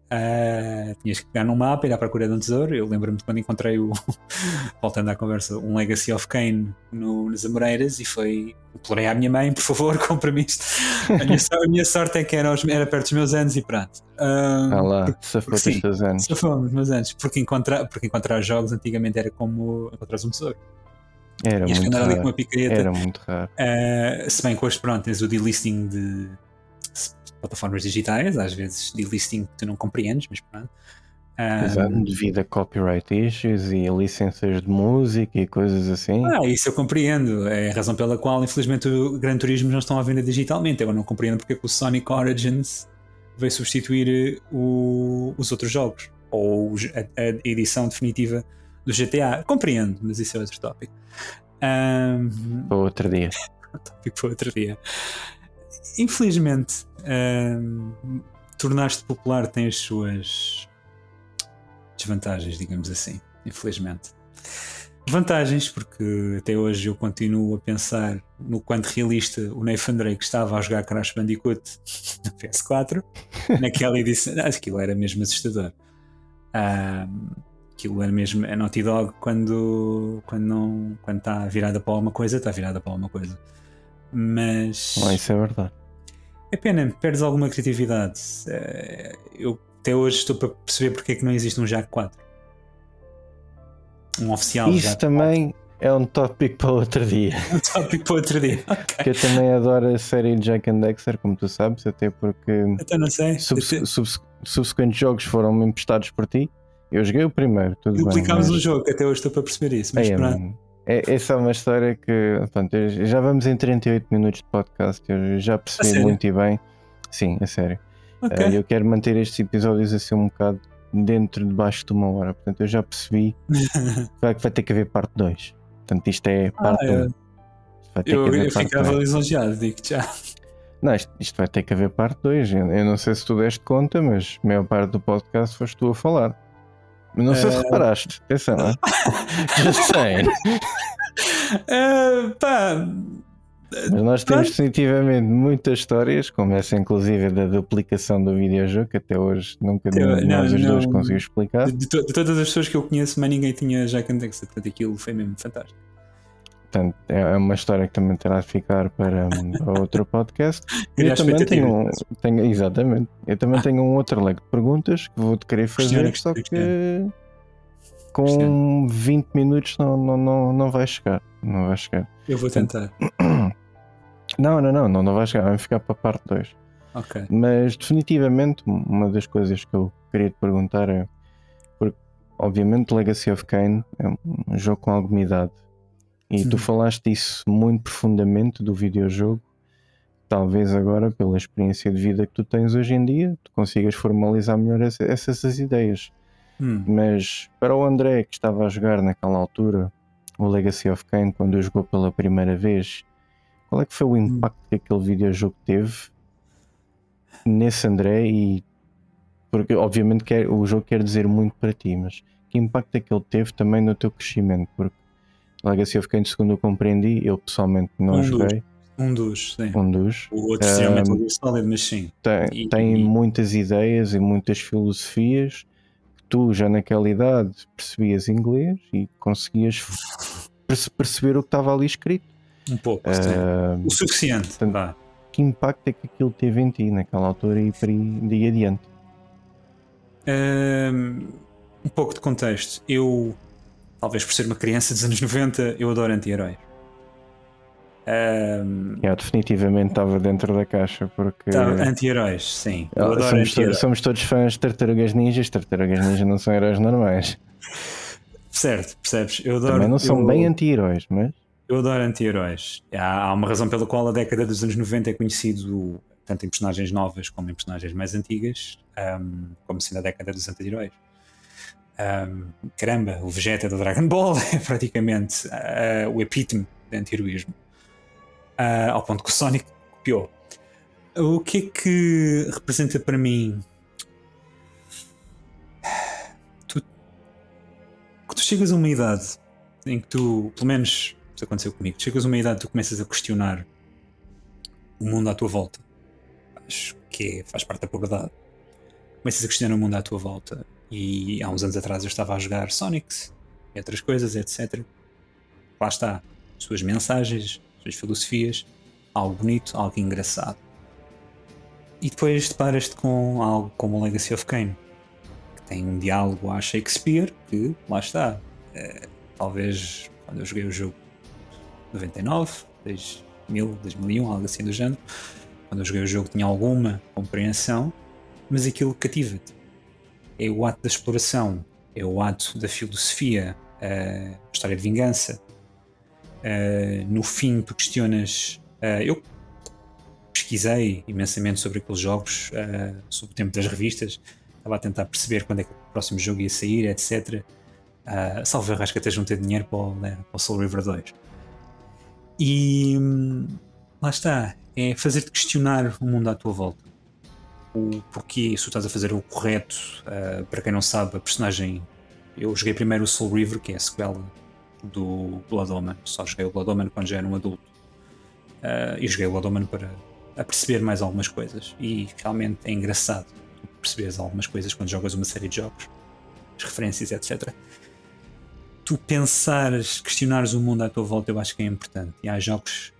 Ah, tinhas que pegar num mapa, ir à procura de um tesouro. Eu lembro-me de quando encontrei o, voltando à conversa, um Legacy of Kane no, nas Amoreiras e foi. Implorei à minha mãe, por favor, compra-me isto. A minha, a minha sorte é que era, era perto dos meus anos e pronto. Ah,
Ah lá, safou teus anos.
só fomos meus anos, porque encontrar, porque encontrar jogos antigamente era como encontrar um tesouro.
Era muito
andar ali com uma
raro.
picareta.
Era muito raro.
Uh, se bem que hoje, pronto, tens o delisting de plataformas digitais, às vezes delisting que tu não compreendes, mas pronto. Um,
Exato, devido a copyright issues e licenças de música e coisas assim.
ah, isso eu compreendo. É a razão pela qual, infelizmente, o Gran Turismo não estão à venda digitalmente. Eu não compreendo porque é que o Sonic Origins veio substituir o- os outros jogos ou a, a edição definitiva do GTA. Compreendo, mas isso é outro tópico. Um,
Para outro dia.
tópico para outro dia. Infelizmente, hum, tornar-te popular tem as suas desvantagens, digamos assim. Infelizmente. Vantagens, porque até hoje eu continuo a pensar no quanto realista o Nathan Drake estava a jogar Crash Bandicoot na PS4, naquela edição. Ah, Aquilo era mesmo assustador. Hum, aquilo era mesmo a Naughty Dog quando, quando não quando está virada para alguma coisa, está virada para alguma coisa. Mas
isso é verdade.
é pena, perdes alguma criatividade. Eh, Eu até hoje estou para perceber porque é que não existe um Jack 4. Um oficial
Isso
Jack
também é um tópico para outro dia.
4. Um tópico para outro dia. Ok.
Que eu também adoro a série Jack and Dexter, como tu sabes, até porque
Então não sei.
subse- subse- subsequentes jogos foram emprestados por ti. Eu joguei o primeiro, tudo bem.
Duplicámos
mas-
um jogo, até hoje estou para perceber isso. Mas
Ei,
pronto.
É, essa é uma história que pronto, já vamos em 38 minutos de podcast. Eu já percebi muito e bem. Sim, a sério.
Ok.
Eh, eu quero manter estes episódios assim um bocado dentro de baixo de uma hora. Portanto, eu já percebi que vai, ter que haver parte 2. Portanto, isto é parte 1.
é.
vai ter
eu eu ficava
dois.
lisonjeado, digo já.
Não, isto, isto vai ter que haver parte 2. Eu, eu não sei se tu deste conta, mas a maior parte do podcast foste tu a falar. Não sei se
Eh,
reparaste. Atenção, não é? Just saying.
Eh, pá,
Mas nós temos definitivamente muitas histórias, como essa inclusive da duplicação do videojogo, que até hoje nunca nenhum de
não,
nós os dois conseguiu explicar.
de, de de todas as pessoas que eu conheço, mas ninguém tinha Jack and Dexter. Portanto, aquilo foi mesmo fantástico.
Portanto, é é uma história que também terá de ficar para, para outro podcast. Eu também tenho, um, tenho, exatamente, eu também tenho um outro leque de perguntas que vou-te querer fazer,
Questiona,
só que
questiona.
com
Questiona.
20 minutos não, não, não, não vai chegar. Não vai chegar.
Eu vou tentar.
Não, não, não, não, não vai chegar, vai ficar para a parte 2.
Ok.
Mas definitivamente uma das coisas que eu queria te perguntar é porque obviamente Legacy of Kain é um jogo com alguma idade e tu
Uhum.
falaste disso muito profundamente do videojogo talvez agora, pela experiência de vida que tu tens hoje em dia, tu consigas formalizar melhor essa- essas ideias.
Hum.
Mas para o André que estava a jogar naquela altura o Legacy of Kain quando o jogou pela primeira vez, qual é que foi o impacto que aquele videojogo teve nesse André e porque obviamente quer, o jogo quer dizer muito para ti, mas que impacto é que ele teve também no teu crescimento? Porque Legacy of Kain, segundo eu compreendi, eu pessoalmente não
Um dos.
joguei,
Um dos, sim.
um dos.
O outro seria
Um,
Metal Gear Solid, mas sim.
tem,
E-
tem
e-
muitas ideias e muitas filosofias que tu já naquela idade percebias inglês e conseguias perce- perceber o que estava ali escrito.
Um pouco.
Ah,
O suficiente.
portanto,
vá.
que impacto é que aquilo teve em ti naquela altura e por aí de adiante?
Um, um pouco de contexto. Eu, talvez por ser uma criança dos anos 90, eu adoro anti-heróis. Um,
Já, definitivamente estava dentro da caixa porque
tá, anti-heróis, sim. Eu
ah,
adoro
somos,
anti-heróis.
somos todos fãs de tartarugas ninjas. Tartarugas ninjas não são heróis normais.
Certo, percebes? Eu adoro,
Também não são
eu,
bem anti-heróis, mas
eu adoro anti-heróis. Há, há uma razão pela qual a década dos anos 90 é conhecido tanto em personagens novas como em personagens mais antigas, um, como sendo a década dos anti-heróis. Um, caramba, o Vegeta do Dragon Ball é praticamente uh, o epítome de anti-heroísmo. Uh, ao ponto que o Sonic copiou. O que é que representa para mim? Tu, que tu chegas a uma idade em que tu, pelo menos isso aconteceu comigo, chegas a uma idade tu começas a questionar o mundo à tua volta. Acho que é- faz parte da puberdade. Começas a questionar o mundo à tua volta. E há uns anos atrás eu estava a jogar Sonics e outras coisas, etc. Lá está. As suas mensagens, as suas filosofias, algo bonito, algo engraçado. E depois deparas-te com algo como Legacy of Kain, que tem um diálogo a Shakespeare, que lá está. Eh, talvez quando eu joguei o jogo 99, 2000, 2001, algo assim do género, quando eu joguei o jogo tinha alguma compreensão, mas aquilo cativa-te. É o ato da exploração, é o ato da filosofia, a história de vingança. Uh, no fim, tu questionas. uh, eu pesquisei imensamente sobre aqueles jogos, sobre o tempo das revistas, estava a tentar perceber quando é que o próximo jogo ia sair, etc. Salvo erro, acho que até juntei dinheiro para o, né, para o Soul River 2. E hum, lá está, é fazer-te questionar o mundo à tua volta. O porquê, se tu estás a fazer o correto, uh, para quem não sabe, a personagem. Eu joguei primeiro o Soul River, que é a sequela do Blood Omen. Só joguei o Blood Omen quando já era um adulto. Uh, e joguei o Blood Omen para perceber mais algumas coisas. E realmente é engraçado perceberes algumas coisas quando jogas uma série de jogos, as referências, etc. Tu pensares, questionares o mundo à tua volta, eu acho que é importante. E há jogos,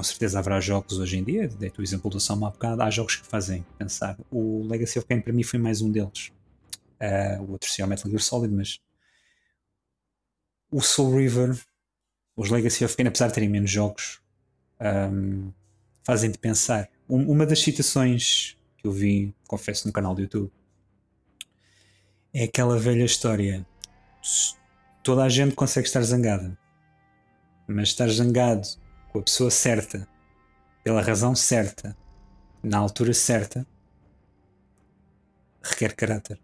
com certeza haverá jogos hoje em dia, dei-te o exemplo do Salma há bocado, há jogos que fazem pensar. O Legacy of Kain para mim foi mais um deles. Uh, o outro seria o Metal Gear Solid, mas o Soul River, os Legacy of Kain, apesar de terem menos jogos, um, fazem-te pensar. Um, uma das citações que eu vi, confesso, no canal do YouTube, é aquela velha história. Toda a gente consegue estar zangada, mas estar zangado com a pessoa certa, pela razão certa, na altura certa, requer caráter.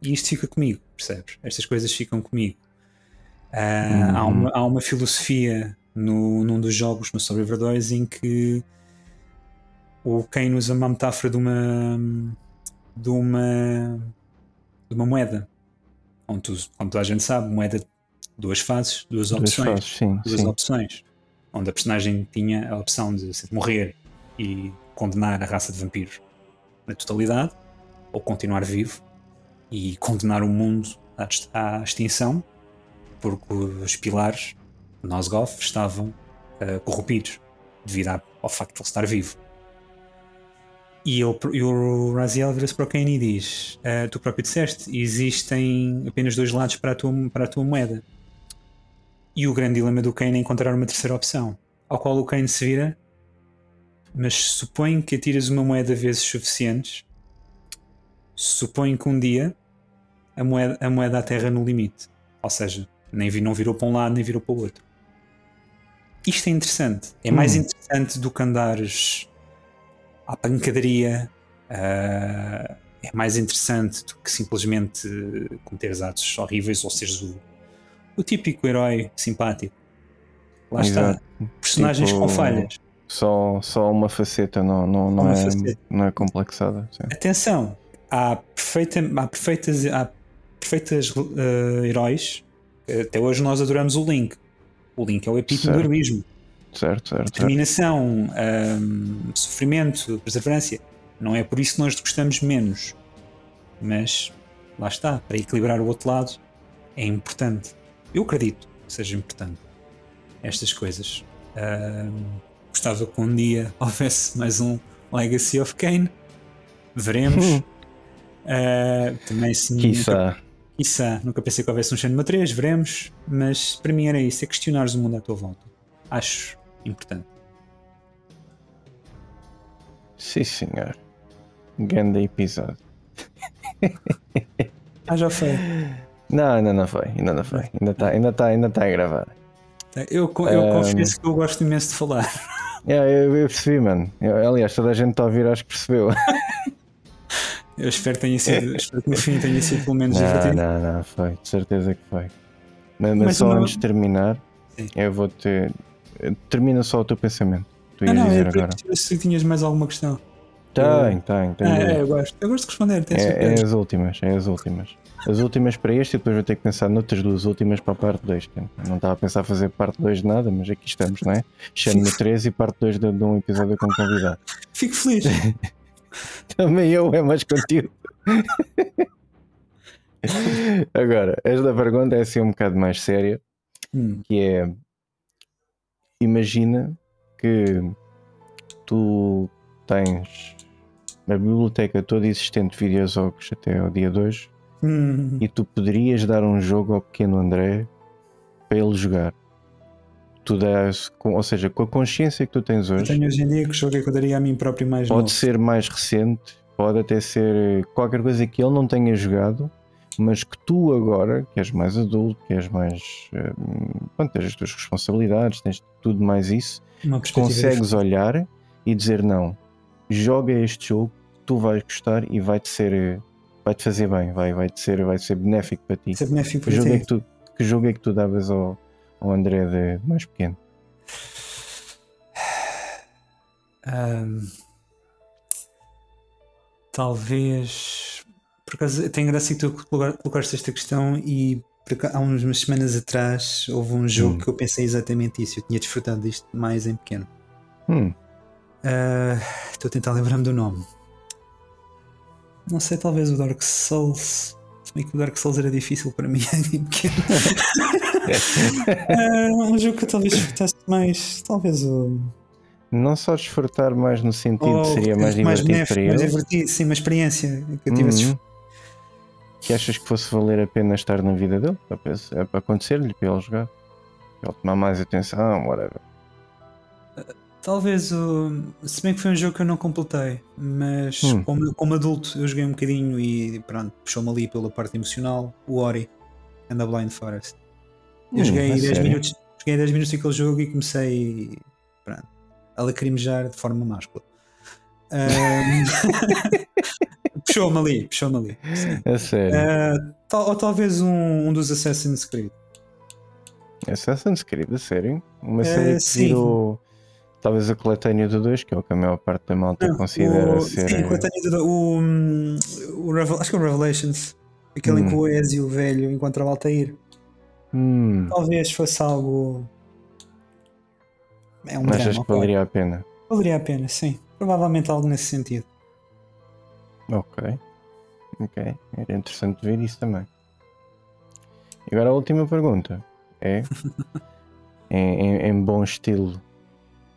E isto fica comigo, percebes? Estas coisas ficam comigo. Uh, uhum. há, uma, há uma filosofia no, num dos jogos, no Soul River 2, em que o Kane usa uma metáfora de uma de uma de uma moeda onde tu, como toda a gente sabe, moeda duas fases, duas,
Duas
opções
fases, sim,
duas
sim.
opções onde a personagem tinha a opção de morrer e condenar a raça de vampiros na totalidade ou continuar vivo e condenar o mundo à, extinção porque os pilares de Nosgoth estavam eh, corrompidos devido ao facto de ele estar vivo e, ele, e o Raziel vira-se para o Kane e diz: "Ah, Tu próprio disseste, existem apenas dois lados para a, tua, para a tua moeda. E o grande dilema do Kane é encontrar uma terceira opção, ao qual o Kane se vira. Mas suponho que atiras uma moeda vezes suficientes. Suponho que um dia a moeda, a moeda aterra no limite. Ou seja, nem vi- não virou para um lado nem virou para o outro. isto é interessante. É mais
Hum.
interessante do que andares à pancadaria. ah, é mais interessante do que simplesmente cometeres atos horríveis ou seres o, o típico herói simpático. Lá
Exato.
está. Personagens
Tipo,
com falhas.
Só, só uma faceta, não, não, não, é,
faceta.
não é complexada. sim.
Atenção, há, perfeita, há perfeitas, há perfeitas ah, heróis. Até hoje nós adoramos o Link. O Link é o epítome do heroísmo.
Certo, certo,
determinação, hum, sofrimento, perseverança. Não é por isso que nós gostamos menos. Mas lá está, para equilibrar o outro lado é importante. Eu acredito que seja importante estas coisas. Hum, gostava que um dia houvesse mais um Legacy of Kane. Veremos.
Hum.
Uh, também se
Quiçá.
Quiçá, nunca pensei que houvesse um Shenmue 3, veremos, mas para mim era isso, é questionares o mundo à tua volta. Acho importante.
Sim, senhor. Grande episódio.
Ah, já foi.
Não, ainda não foi, ainda não foi. Ainda está ainda tá, ainda tá a gravar.
Eu, co- eu
Um,
confesso que eu gosto imenso de falar.
É, eu, eu percebi, mano. Eu- aliás, toda a gente está a ouvir, acho que percebeu.
Eu espero que tenha sido, espero que no fim tenha sido pelo menos
Não,
divertido.
não, não, foi. De certeza que foi. Mas, mas só
uma-
antes de terminar,
Sim.
eu vou te. Termina só o teu pensamento. Tu
Não,
ias
não,
dizer
é para
agora.
se tinhas mais alguma questão.
Tem, tem, tem.
Ah, é, eu gosto. Eu gosto de responder, tenho
É, é as últimas, é as últimas. As últimas para este e depois vou ter que pensar noutras duas últimas para a parte 2. Não estava a pensar fazer parte 2 de nada, mas aqui estamos, não é? Shenmue 3 e parte 2 de, de um episódio com convidado.
Fico feliz.
Também eu, é mais conteúdo. Agora, esta pergunta é assim um bocado mais séria,
Hum,
que é imagina que tu tens a biblioteca toda existente de videojogos até ao dia de hoje
hum,
e tu poderias dar um jogo ao pequeno André para ele jogar. Tu dás, com- ou seja, com a consciência que tu tens
eu
hoje,
tenho hoje em dia que jogo é que eu daria a mim próprio mais
pode
novo.
ser mais recente, pode até ser qualquer coisa que ele não tenha jogado, mas que tu agora, que és mais adulto, que és mais. hum, tens as tuas responsabilidades, tens tudo mais isso, consegues olhar e dizer: não, joga este jogo, tu vais gostar e vai-te ser. Vai-te fazer bem, vai, vai-te ser, vai ser benéfico para ti.
é benéfico
Que
para
jogo, é
ti.
que, tu, que jogo é que tu davas ao, ao André de mais pequeno?
Ahm, talvez. Por acaso, tem graça que tu colocaste esta questão e há uns- umas semanas atrás houve um jogo
Hum.
que eu pensei exatamente isso. Eu tinha desfrutado disto mais em pequeno.
Hum,
Ah, Estou a tentar lembrar-me do nome. Não sei, talvez o Dark Souls. Se bem que o Dark Souls era difícil para mim em pequeno. Ah, um jogo que eu talvez desfrutasse mais. Talvez o.
não só desfrutar mais no sentido
ou
seria mais divertido
benéfico,
para
mais
ele,
divertido, sim, uma experiência que eu tivesse
Uhum. que achas que fosse valer a pena estar na vida dele? É para acontecer-lhe, para ele jogar, para ele tomar mais atenção, whatever.
Talvez o. Se bem que foi um jogo que eu não completei, mas
Hum.
como, como adulto eu joguei um bocadinho e pronto, puxou-me ali pela parte emocional. O Ori and the Blind Forest. Eu
Hum,
joguei
a
10
sério?
minutos, joguei 10 minutos daquele jogo e comecei pronto, a lacrimejar de forma máscula. Ahm, puxou-me ali, puxou-me ali. sim.
A sério.
Ah, tal- ou talvez um, um dos Assassin's Creed.
Assassin's Creed, a sério? Uma
Eh,
série que
sim.
virou talvez a coletânea do 2, que é o que a maior parte da malta
Não,
considera
o,
ser.
Sim,
eh,
a Tânia do- o, hum, o Revel- acho que é o Revelations. Aquele em que
Hum.
o Ezio velho encontra o Altair.
hum,
Talvez fosse algo. É um
achas
drama.
que
ok.
valeria a pena?
Valeria a pena, sim. Provavelmente algo nesse sentido.
Ok. Ok. Era interessante ver isso também. E agora a última pergunta é em, em- em bom estilo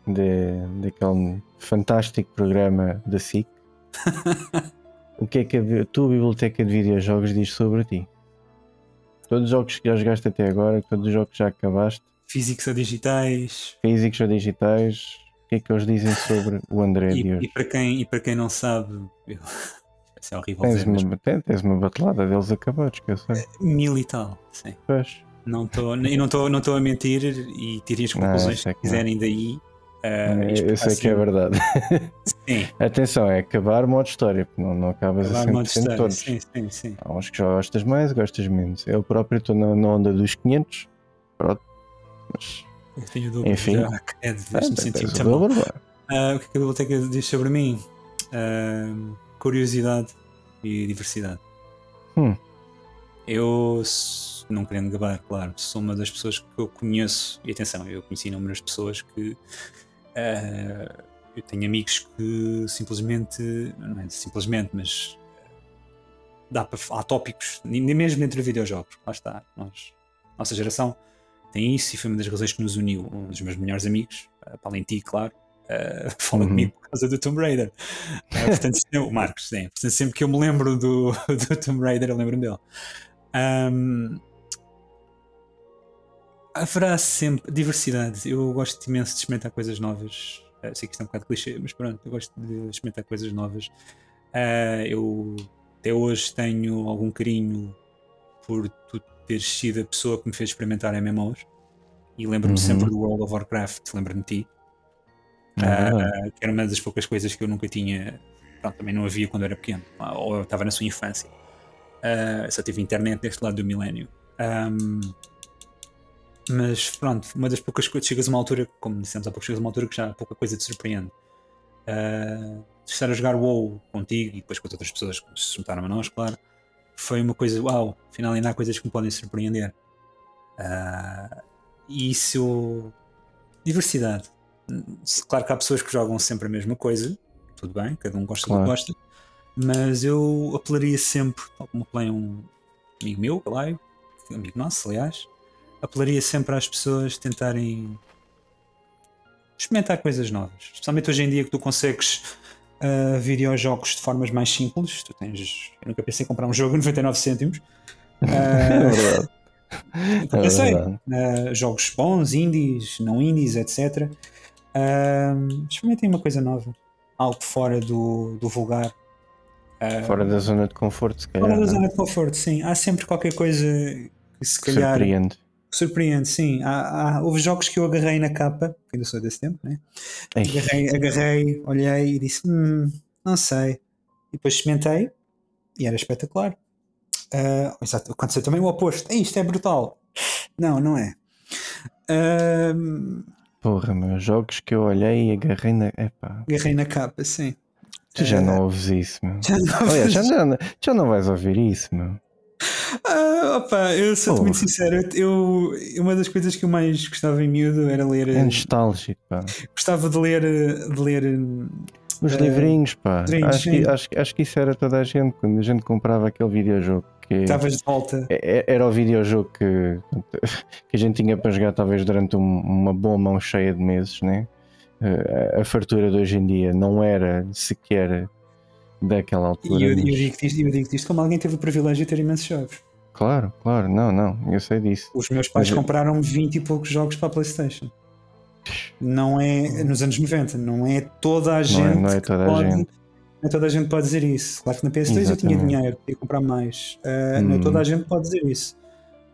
de, daquele fantástico programa da SIC. o que é que a, tua biblioteca de videojogos diz sobre ti? Todos os jogos que já jogaste até agora, todos os jogos que já acabaste,
Físicos ou digitais.
físicos ou digitais, o que é que eles dizem sobre o André
E,
de hoje?
e para quem, e para quem não sabe, eu, isso é horrível
Tens uma, tens uma batelada deles acabados, que eu sei.
mil e tal, sim.
Pois.
Não estou e não estou não a mentir e tirem as conclusões que quiserem daí.
Uh, eu sei que é verdade.
Sim.
Atenção, é acabar modo história, não, não acabas
acabar
a 100% história, todos.
Sim, sim, sim.
Há uns que já gostas mais, gostas menos. Eu próprio estou na, na, onda dos 500. Pronto. Mas,
eu tenho dúvida.
Enfim.
Já, é, muito mal. Uh, o que é que a biblioteca diz sobre mim? Uh, curiosidade e diversidade.
Hum.
Eu, não querendo gabar, claro, sou uma das pessoas que eu conheço, e atenção, eu conheci inúmeras pessoas que uh, eu tenho amigos que simplesmente, não é simplesmente, mas dá para, há tópicos, nem mesmo dentro de videojogos, lá está, nós, nossa geração tem isso e foi uma das razões que nos uniu, um dos meus melhores amigos, uh, para além de ti, claro, uh, fala uhum. comigo por causa do Tomb Raider. Uh, portanto, o Marcos, sim. Portanto, sempre que eu me lembro do, do Tomb Raider, eu lembro-me dele. Um, haverá sempre diversidade. Eu gosto imenso de experimentar coisas novas. Uh, sei que isto é um bocado clichê, mas pronto, eu gosto de experimentar coisas novas. Uh, eu até hoje tenho algum carinho por tu teres sido a pessoa que me fez experimentar MMOs. E lembro-me uhum. sempre do World of Warcraft, lembro-me de ti. Uh, que era uma das poucas coisas que eu nunca tinha. Pronto, também não havia quando eu era pequeno, ou eu estava na sua infância. Uh, só tive internet deste lado do milénio. Um, mas pronto, uma das poucas coisas, chegas a uma altura, como dissemos há pouco, chegas a uma altura que já pouca coisa te surpreende. Uh, estar a jogar WoW contigo e depois com as outras pessoas que se juntaram a nós, claro, foi uma coisa, uau, afinal ainda há coisas que me podem surpreender. Uh, e isso. Diversidade. Claro que há pessoas que jogam sempre a mesma coisa, tudo bem, cada um gosta claro. do que gosta, mas eu apelaria sempre, tal como apelei um amigo meu, Galaio, amigo nosso, aliás, apelaria sempre às pessoas tentarem experimentar coisas novas. Especialmente hoje em dia que tu consegues uh, videojogos de formas mais simples. Tu tens. Eu nunca pensei em comprar um jogo a 99 cêntimos. Uh, é verdade. Nunca pensei. Uh, jogos bons, indies, não indies, etc. Uh, experimentem uma coisa nova. Algo fora do, do vulgar.
fora da zona de conforto, se calhar.
Fora da zona de conforto, sim. Há sempre qualquer coisa que se calhar.
Surpreende
Surpreende, sim. Há, há, houve jogos que eu agarrei na capa, ainda sou desse tempo, né? Agarrei, agarrei, olhei e disse: hum, não sei. E depois experimentei e era espetacular. Uh, exato, aconteceu também o oposto. Isto é brutal. Não, não é. Uh,
Porra, meus jogos que eu olhei e agarrei na. Epá.
Agarrei na capa, sim.
Tu já uh, não ouves isso, meu.
Já não, Olha,
já, não, já não vais ouvir isso, meu.
Opa, eu sou muito sincero, eu, uma das coisas que eu mais gostava em miúdo era ler.
É nostálgico, pá.
Gostava de ler. De ler
Os uh, livrinhos, pá. Livrinhos, acho, que, acho, acho que isso era toda a gente quando a gente comprava aquele videojogo.
Estavas de volta.
É, é, era o videojogo que, que a gente tinha para jogar, talvez durante um, uma boa mão cheia de meses, né? Uh, a fartura de hoje em dia não era sequer daquela altura.
E eu, mas... eu digo-te isto, digo isto como alguém teve o privilégio de ter imensos jogos.
Claro, claro, não, não, eu sei disso.
Os meus pais mas... compraram 20 e poucos jogos para a PlayStation. Não é nos anos 90, não é toda a gente. Não é,
não é toda a pode, gente.
Não é toda a gente pode dizer isso. Claro que na PS2 Exatamente. eu tinha dinheiro, podia comprar mais. Uh, hum. Não é toda a hum. gente pode dizer isso.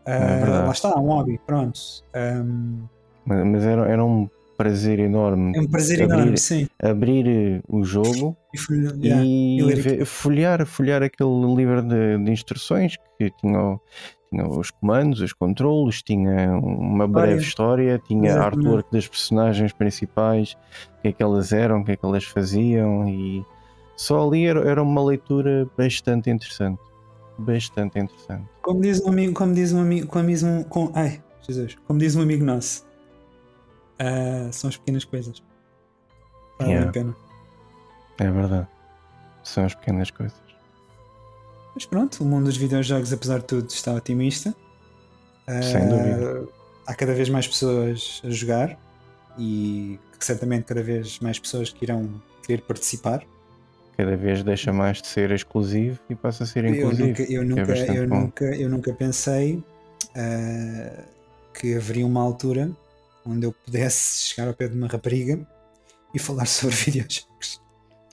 Uh, é lá está, um hobby, pronto. Um...
Mas, mas era, era um prazer enorme.
É um prazer abrir, enorme, sim.
Abrir o jogo
e, folhear, yeah, e
folhear, folhear aquele livro de, de instruções que tinha, tinha, os comandos, os controlos, tinha uma breve história, tinha Exatamente. artwork das personagens principais, o que é que elas eram, o que é que elas faziam e só ali era, era uma leitura bastante interessante. Bastante interessante.
Como diz um amigo, como diz um amigo, como diz um, com, ai, Jesus, como diz um amigo nosso, Uh, são as pequenas coisas. Vale yeah. a pena.
É verdade. São as pequenas coisas.
Mas pronto, o mundo dos videojogos, apesar de tudo, está otimista.
Sem dúvida.
Há cada vez mais pessoas a jogar e certamente cada vez mais pessoas que irão querer participar.
Cada vez deixa mais de ser exclusivo e passa a ser inclusivo.
Eu nunca, eu nunca, é eu nunca, eu nunca pensei uh, que haveria uma altura onde eu pudesse chegar ao pé de uma rapariga e falar sobre videojogos.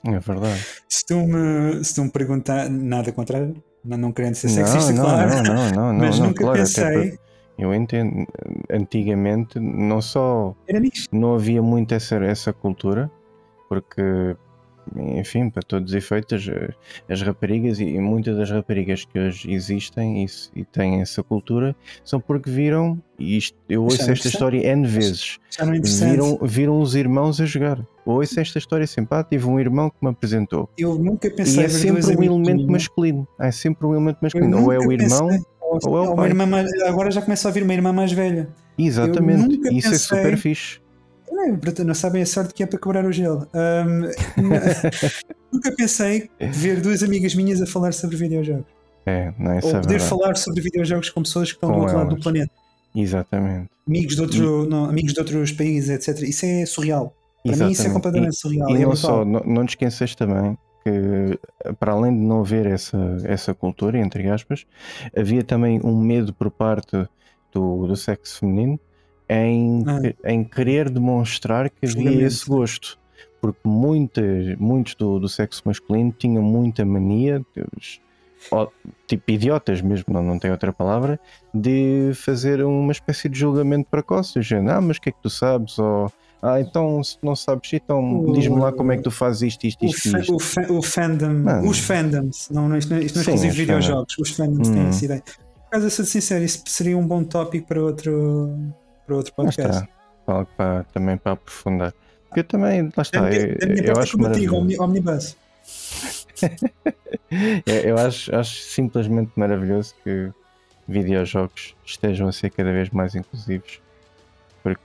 É verdade.
Se tu me, se tu me perguntar, nada contrário, não, não querendo ser sexista,
não,
claro,
não, não, não,
mas
não,
nunca
claro,
pensei.
eu entendo. Antigamente não só não havia muito essa, essa cultura, porque, enfim, para todos os efeitos, as, as raparigas e muitas das raparigas que hoje existem e, e têm essa cultura são porque viram, e isto, eu ouço
é
esta história N vezes,
não é
viram, viram os irmãos a jogar. Ouço esta história sempre, ah, tive um irmão que me apresentou.
Eu nunca
E
pensei
é
ver
sempre um elemento masculino. É sempre um elemento
Eu
masculino. Ou é o irmão,
pensei-
ou é o pai.
irmã mais- agora já começa a ouvir uma irmã mais velha.
exatamente. Isso é
pensei-
super fixe.
Não, sabem a sorte que é para quebrar o gelo. Ahm, nunca pensei ver duas amigas minhas a falar sobre videojogos.
É, não, isso
Ou
é
poder
verdade.
falar sobre videojogos com pessoas que estão
Com
do outro lado do
elas.
planeta.
Exatamente.
Amigos de, outro, não, amigos de outros países, etc. Isso é surreal. Para mim isso é completamente surreal.
E
é
não só, não, não te esqueças também que, para além de não haver essa, essa cultura, entre aspas, havia também um medo por parte do, do sexo feminino em,
Ah.
em querer demonstrar que havia esse gosto. Porque muitas, muitos do, do sexo masculino tinham muita mania, tipo idiotas mesmo, não, não tem outra palavra, de fazer uma espécie de julgamento precoce, do género, ah, mas o que é que tu sabes? Ou, ah, então se não sabes, então
O-
diz-me lá como é que tu fazes isto, isto,
O,
isto,
fa-
isto.
o, fa- o fandom,
Mano.
os fandoms, não, não, isto não, não é
Sim,
exclusivo de videojogos, os fandoms
Hum.
têm essa ideia. Por causa de ser sincero, isso seria um bom tópico para outro, para outro podcast.
algo para, também para aprofundar. Porque eu também, lá está,
minha,
eu,
da minha
eu
é
acho
eu
maravilhoso.
omnibus.
Eu, eu acho, acho simplesmente maravilhoso que videojogos estejam a ser cada vez mais inclusivos.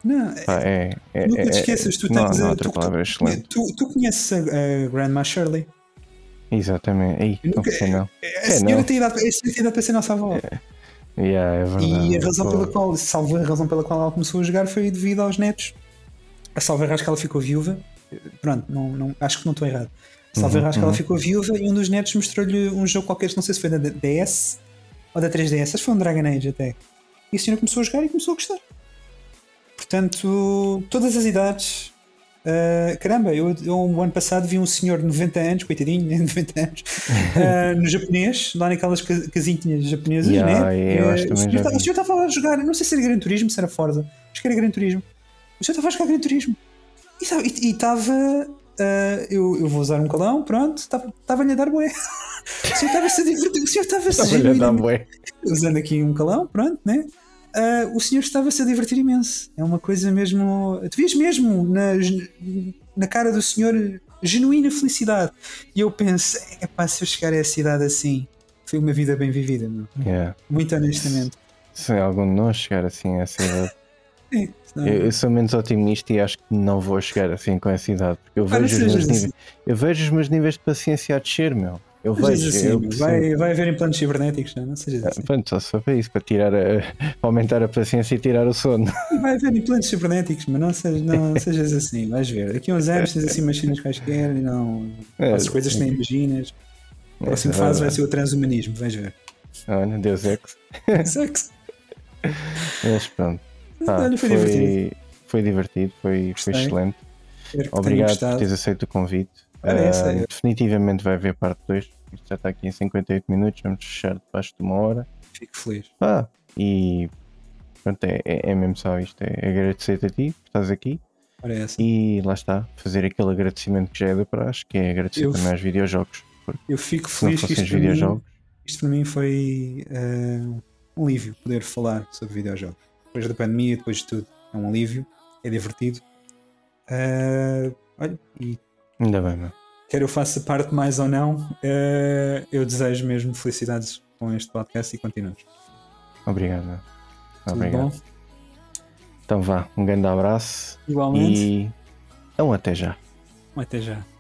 Não,
Pá, é, é,
nunca
é-
te esqueças, tu
não,
tens
não
a-
outra
tu-
palavra excelente.
tu, tu conheces a, a Grandma Shirley?
Exatamente. Aí,
Eu
não
nunca-
sei não.
A
É,
senhora
não.
tem idade, a senhora tem idade para ser nossa avó.
Yeah, é verdade.
E a razão
Pô,
pela qual, salvo a razão pela qual ela começou a jogar foi devido aos netos. A salvo erro, acho que ela ficou viúva. Pronto, não, não, acho que não estou errado. A salvo
Uhum,
erro, acho que ela
uhum.
ficou viúva e um dos netos mostrou-lhe um jogo qualquer, não sei se foi da DS ou da 3DS, acho que foi um Dragon Age até. E a senhora começou a jogar e começou a gostar. Portanto, todas as idades. ah, caramba, eu, eu o ano passado vi um senhor de 90 anos, coitadinho, né, 90 anos, ah, no japonês, lá naquelas ca- casinhas japonesas,
Yeah,
né?
acho
Eh,
que
o, senhor tá- o senhor estava a jogar, não sei se era Gran Turismo, se era Forza, acho que era Gran Turismo. O senhor estava a jogar Gran Turismo e estava. Estava eu, eu vou usar um calão, pronto, estava-lhe a dar bué. O senhor estava-se a divertir, o senhor estava-se
Estava-lhe a dar bué.
usando aqui um calão, pronto, né? Ah, o senhor estava-se a divertir imenso. É uma coisa mesmo. Tu vias mesmo na, na cara do senhor genuína felicidade. E eu penso, é pá, se eu chegar a essa idade assim, foi uma vida bem vivida, meu.
Yeah.
muito honestamente.
Se algum de nós chegar assim a essa idade.
É,
Eu, eu sou menos otimista e acho que não vou chegar assim com essa idade. Porque eu vejo, os meus
sejas
níveis,
assim.
eu vejo os meus níveis de paciência a descer, meu. Eu vejo.
assim,
eu
vai, vai haver implantes cibernéticos, não, não sejas assim.
Pronto, só se para isso, para, tirar a- aumentar a paciência e tirar o sono.
Vai haver implantes cibernéticos, mas não sejas, não sejas assim, vais ver. Daqui a uns anos tens assim máquinas quaisquer e não.
É,
As coisas que nem imaginas. O próximo
É,
fase vai
é.
ser o transhumanismo, vais ver.
Olha, Deus Ex.
Sexo.
Mas pronto.
Olha, foi divertido.
Foi divertido, foi, foi excelente. Obrigado por teres aceito o convite.
Olha, é-
definitivamente vai haver parte 2. Isto já está aqui em 58 minutos, vamos fechar debaixo de uma hora.
Fico feliz.
Ah, e pronto, é, é, é mesmo só isto. É agradecer-te a ti por estás aqui
Ora, é essa.
e lá está, fazer aquele agradecimento que já é da praxe, que é agradecer
Eu-
também aos videojogos.
Eu fico feliz que isto para, mim, isto para mim foi eh, um alívio poder falar sobre videojogos. Depois da pandemia, depois de tudo. É um alívio, é divertido. Eh, olha, e
ainda bem, meu.
quer eu faça parte mais ou não, eh, eu desejo mesmo felicidades com este podcast e continuamos.
Obrigado, meu. Obrigado.
bom?
Então vá, um grande abraço
Igualmente.
e então até já.
Até já.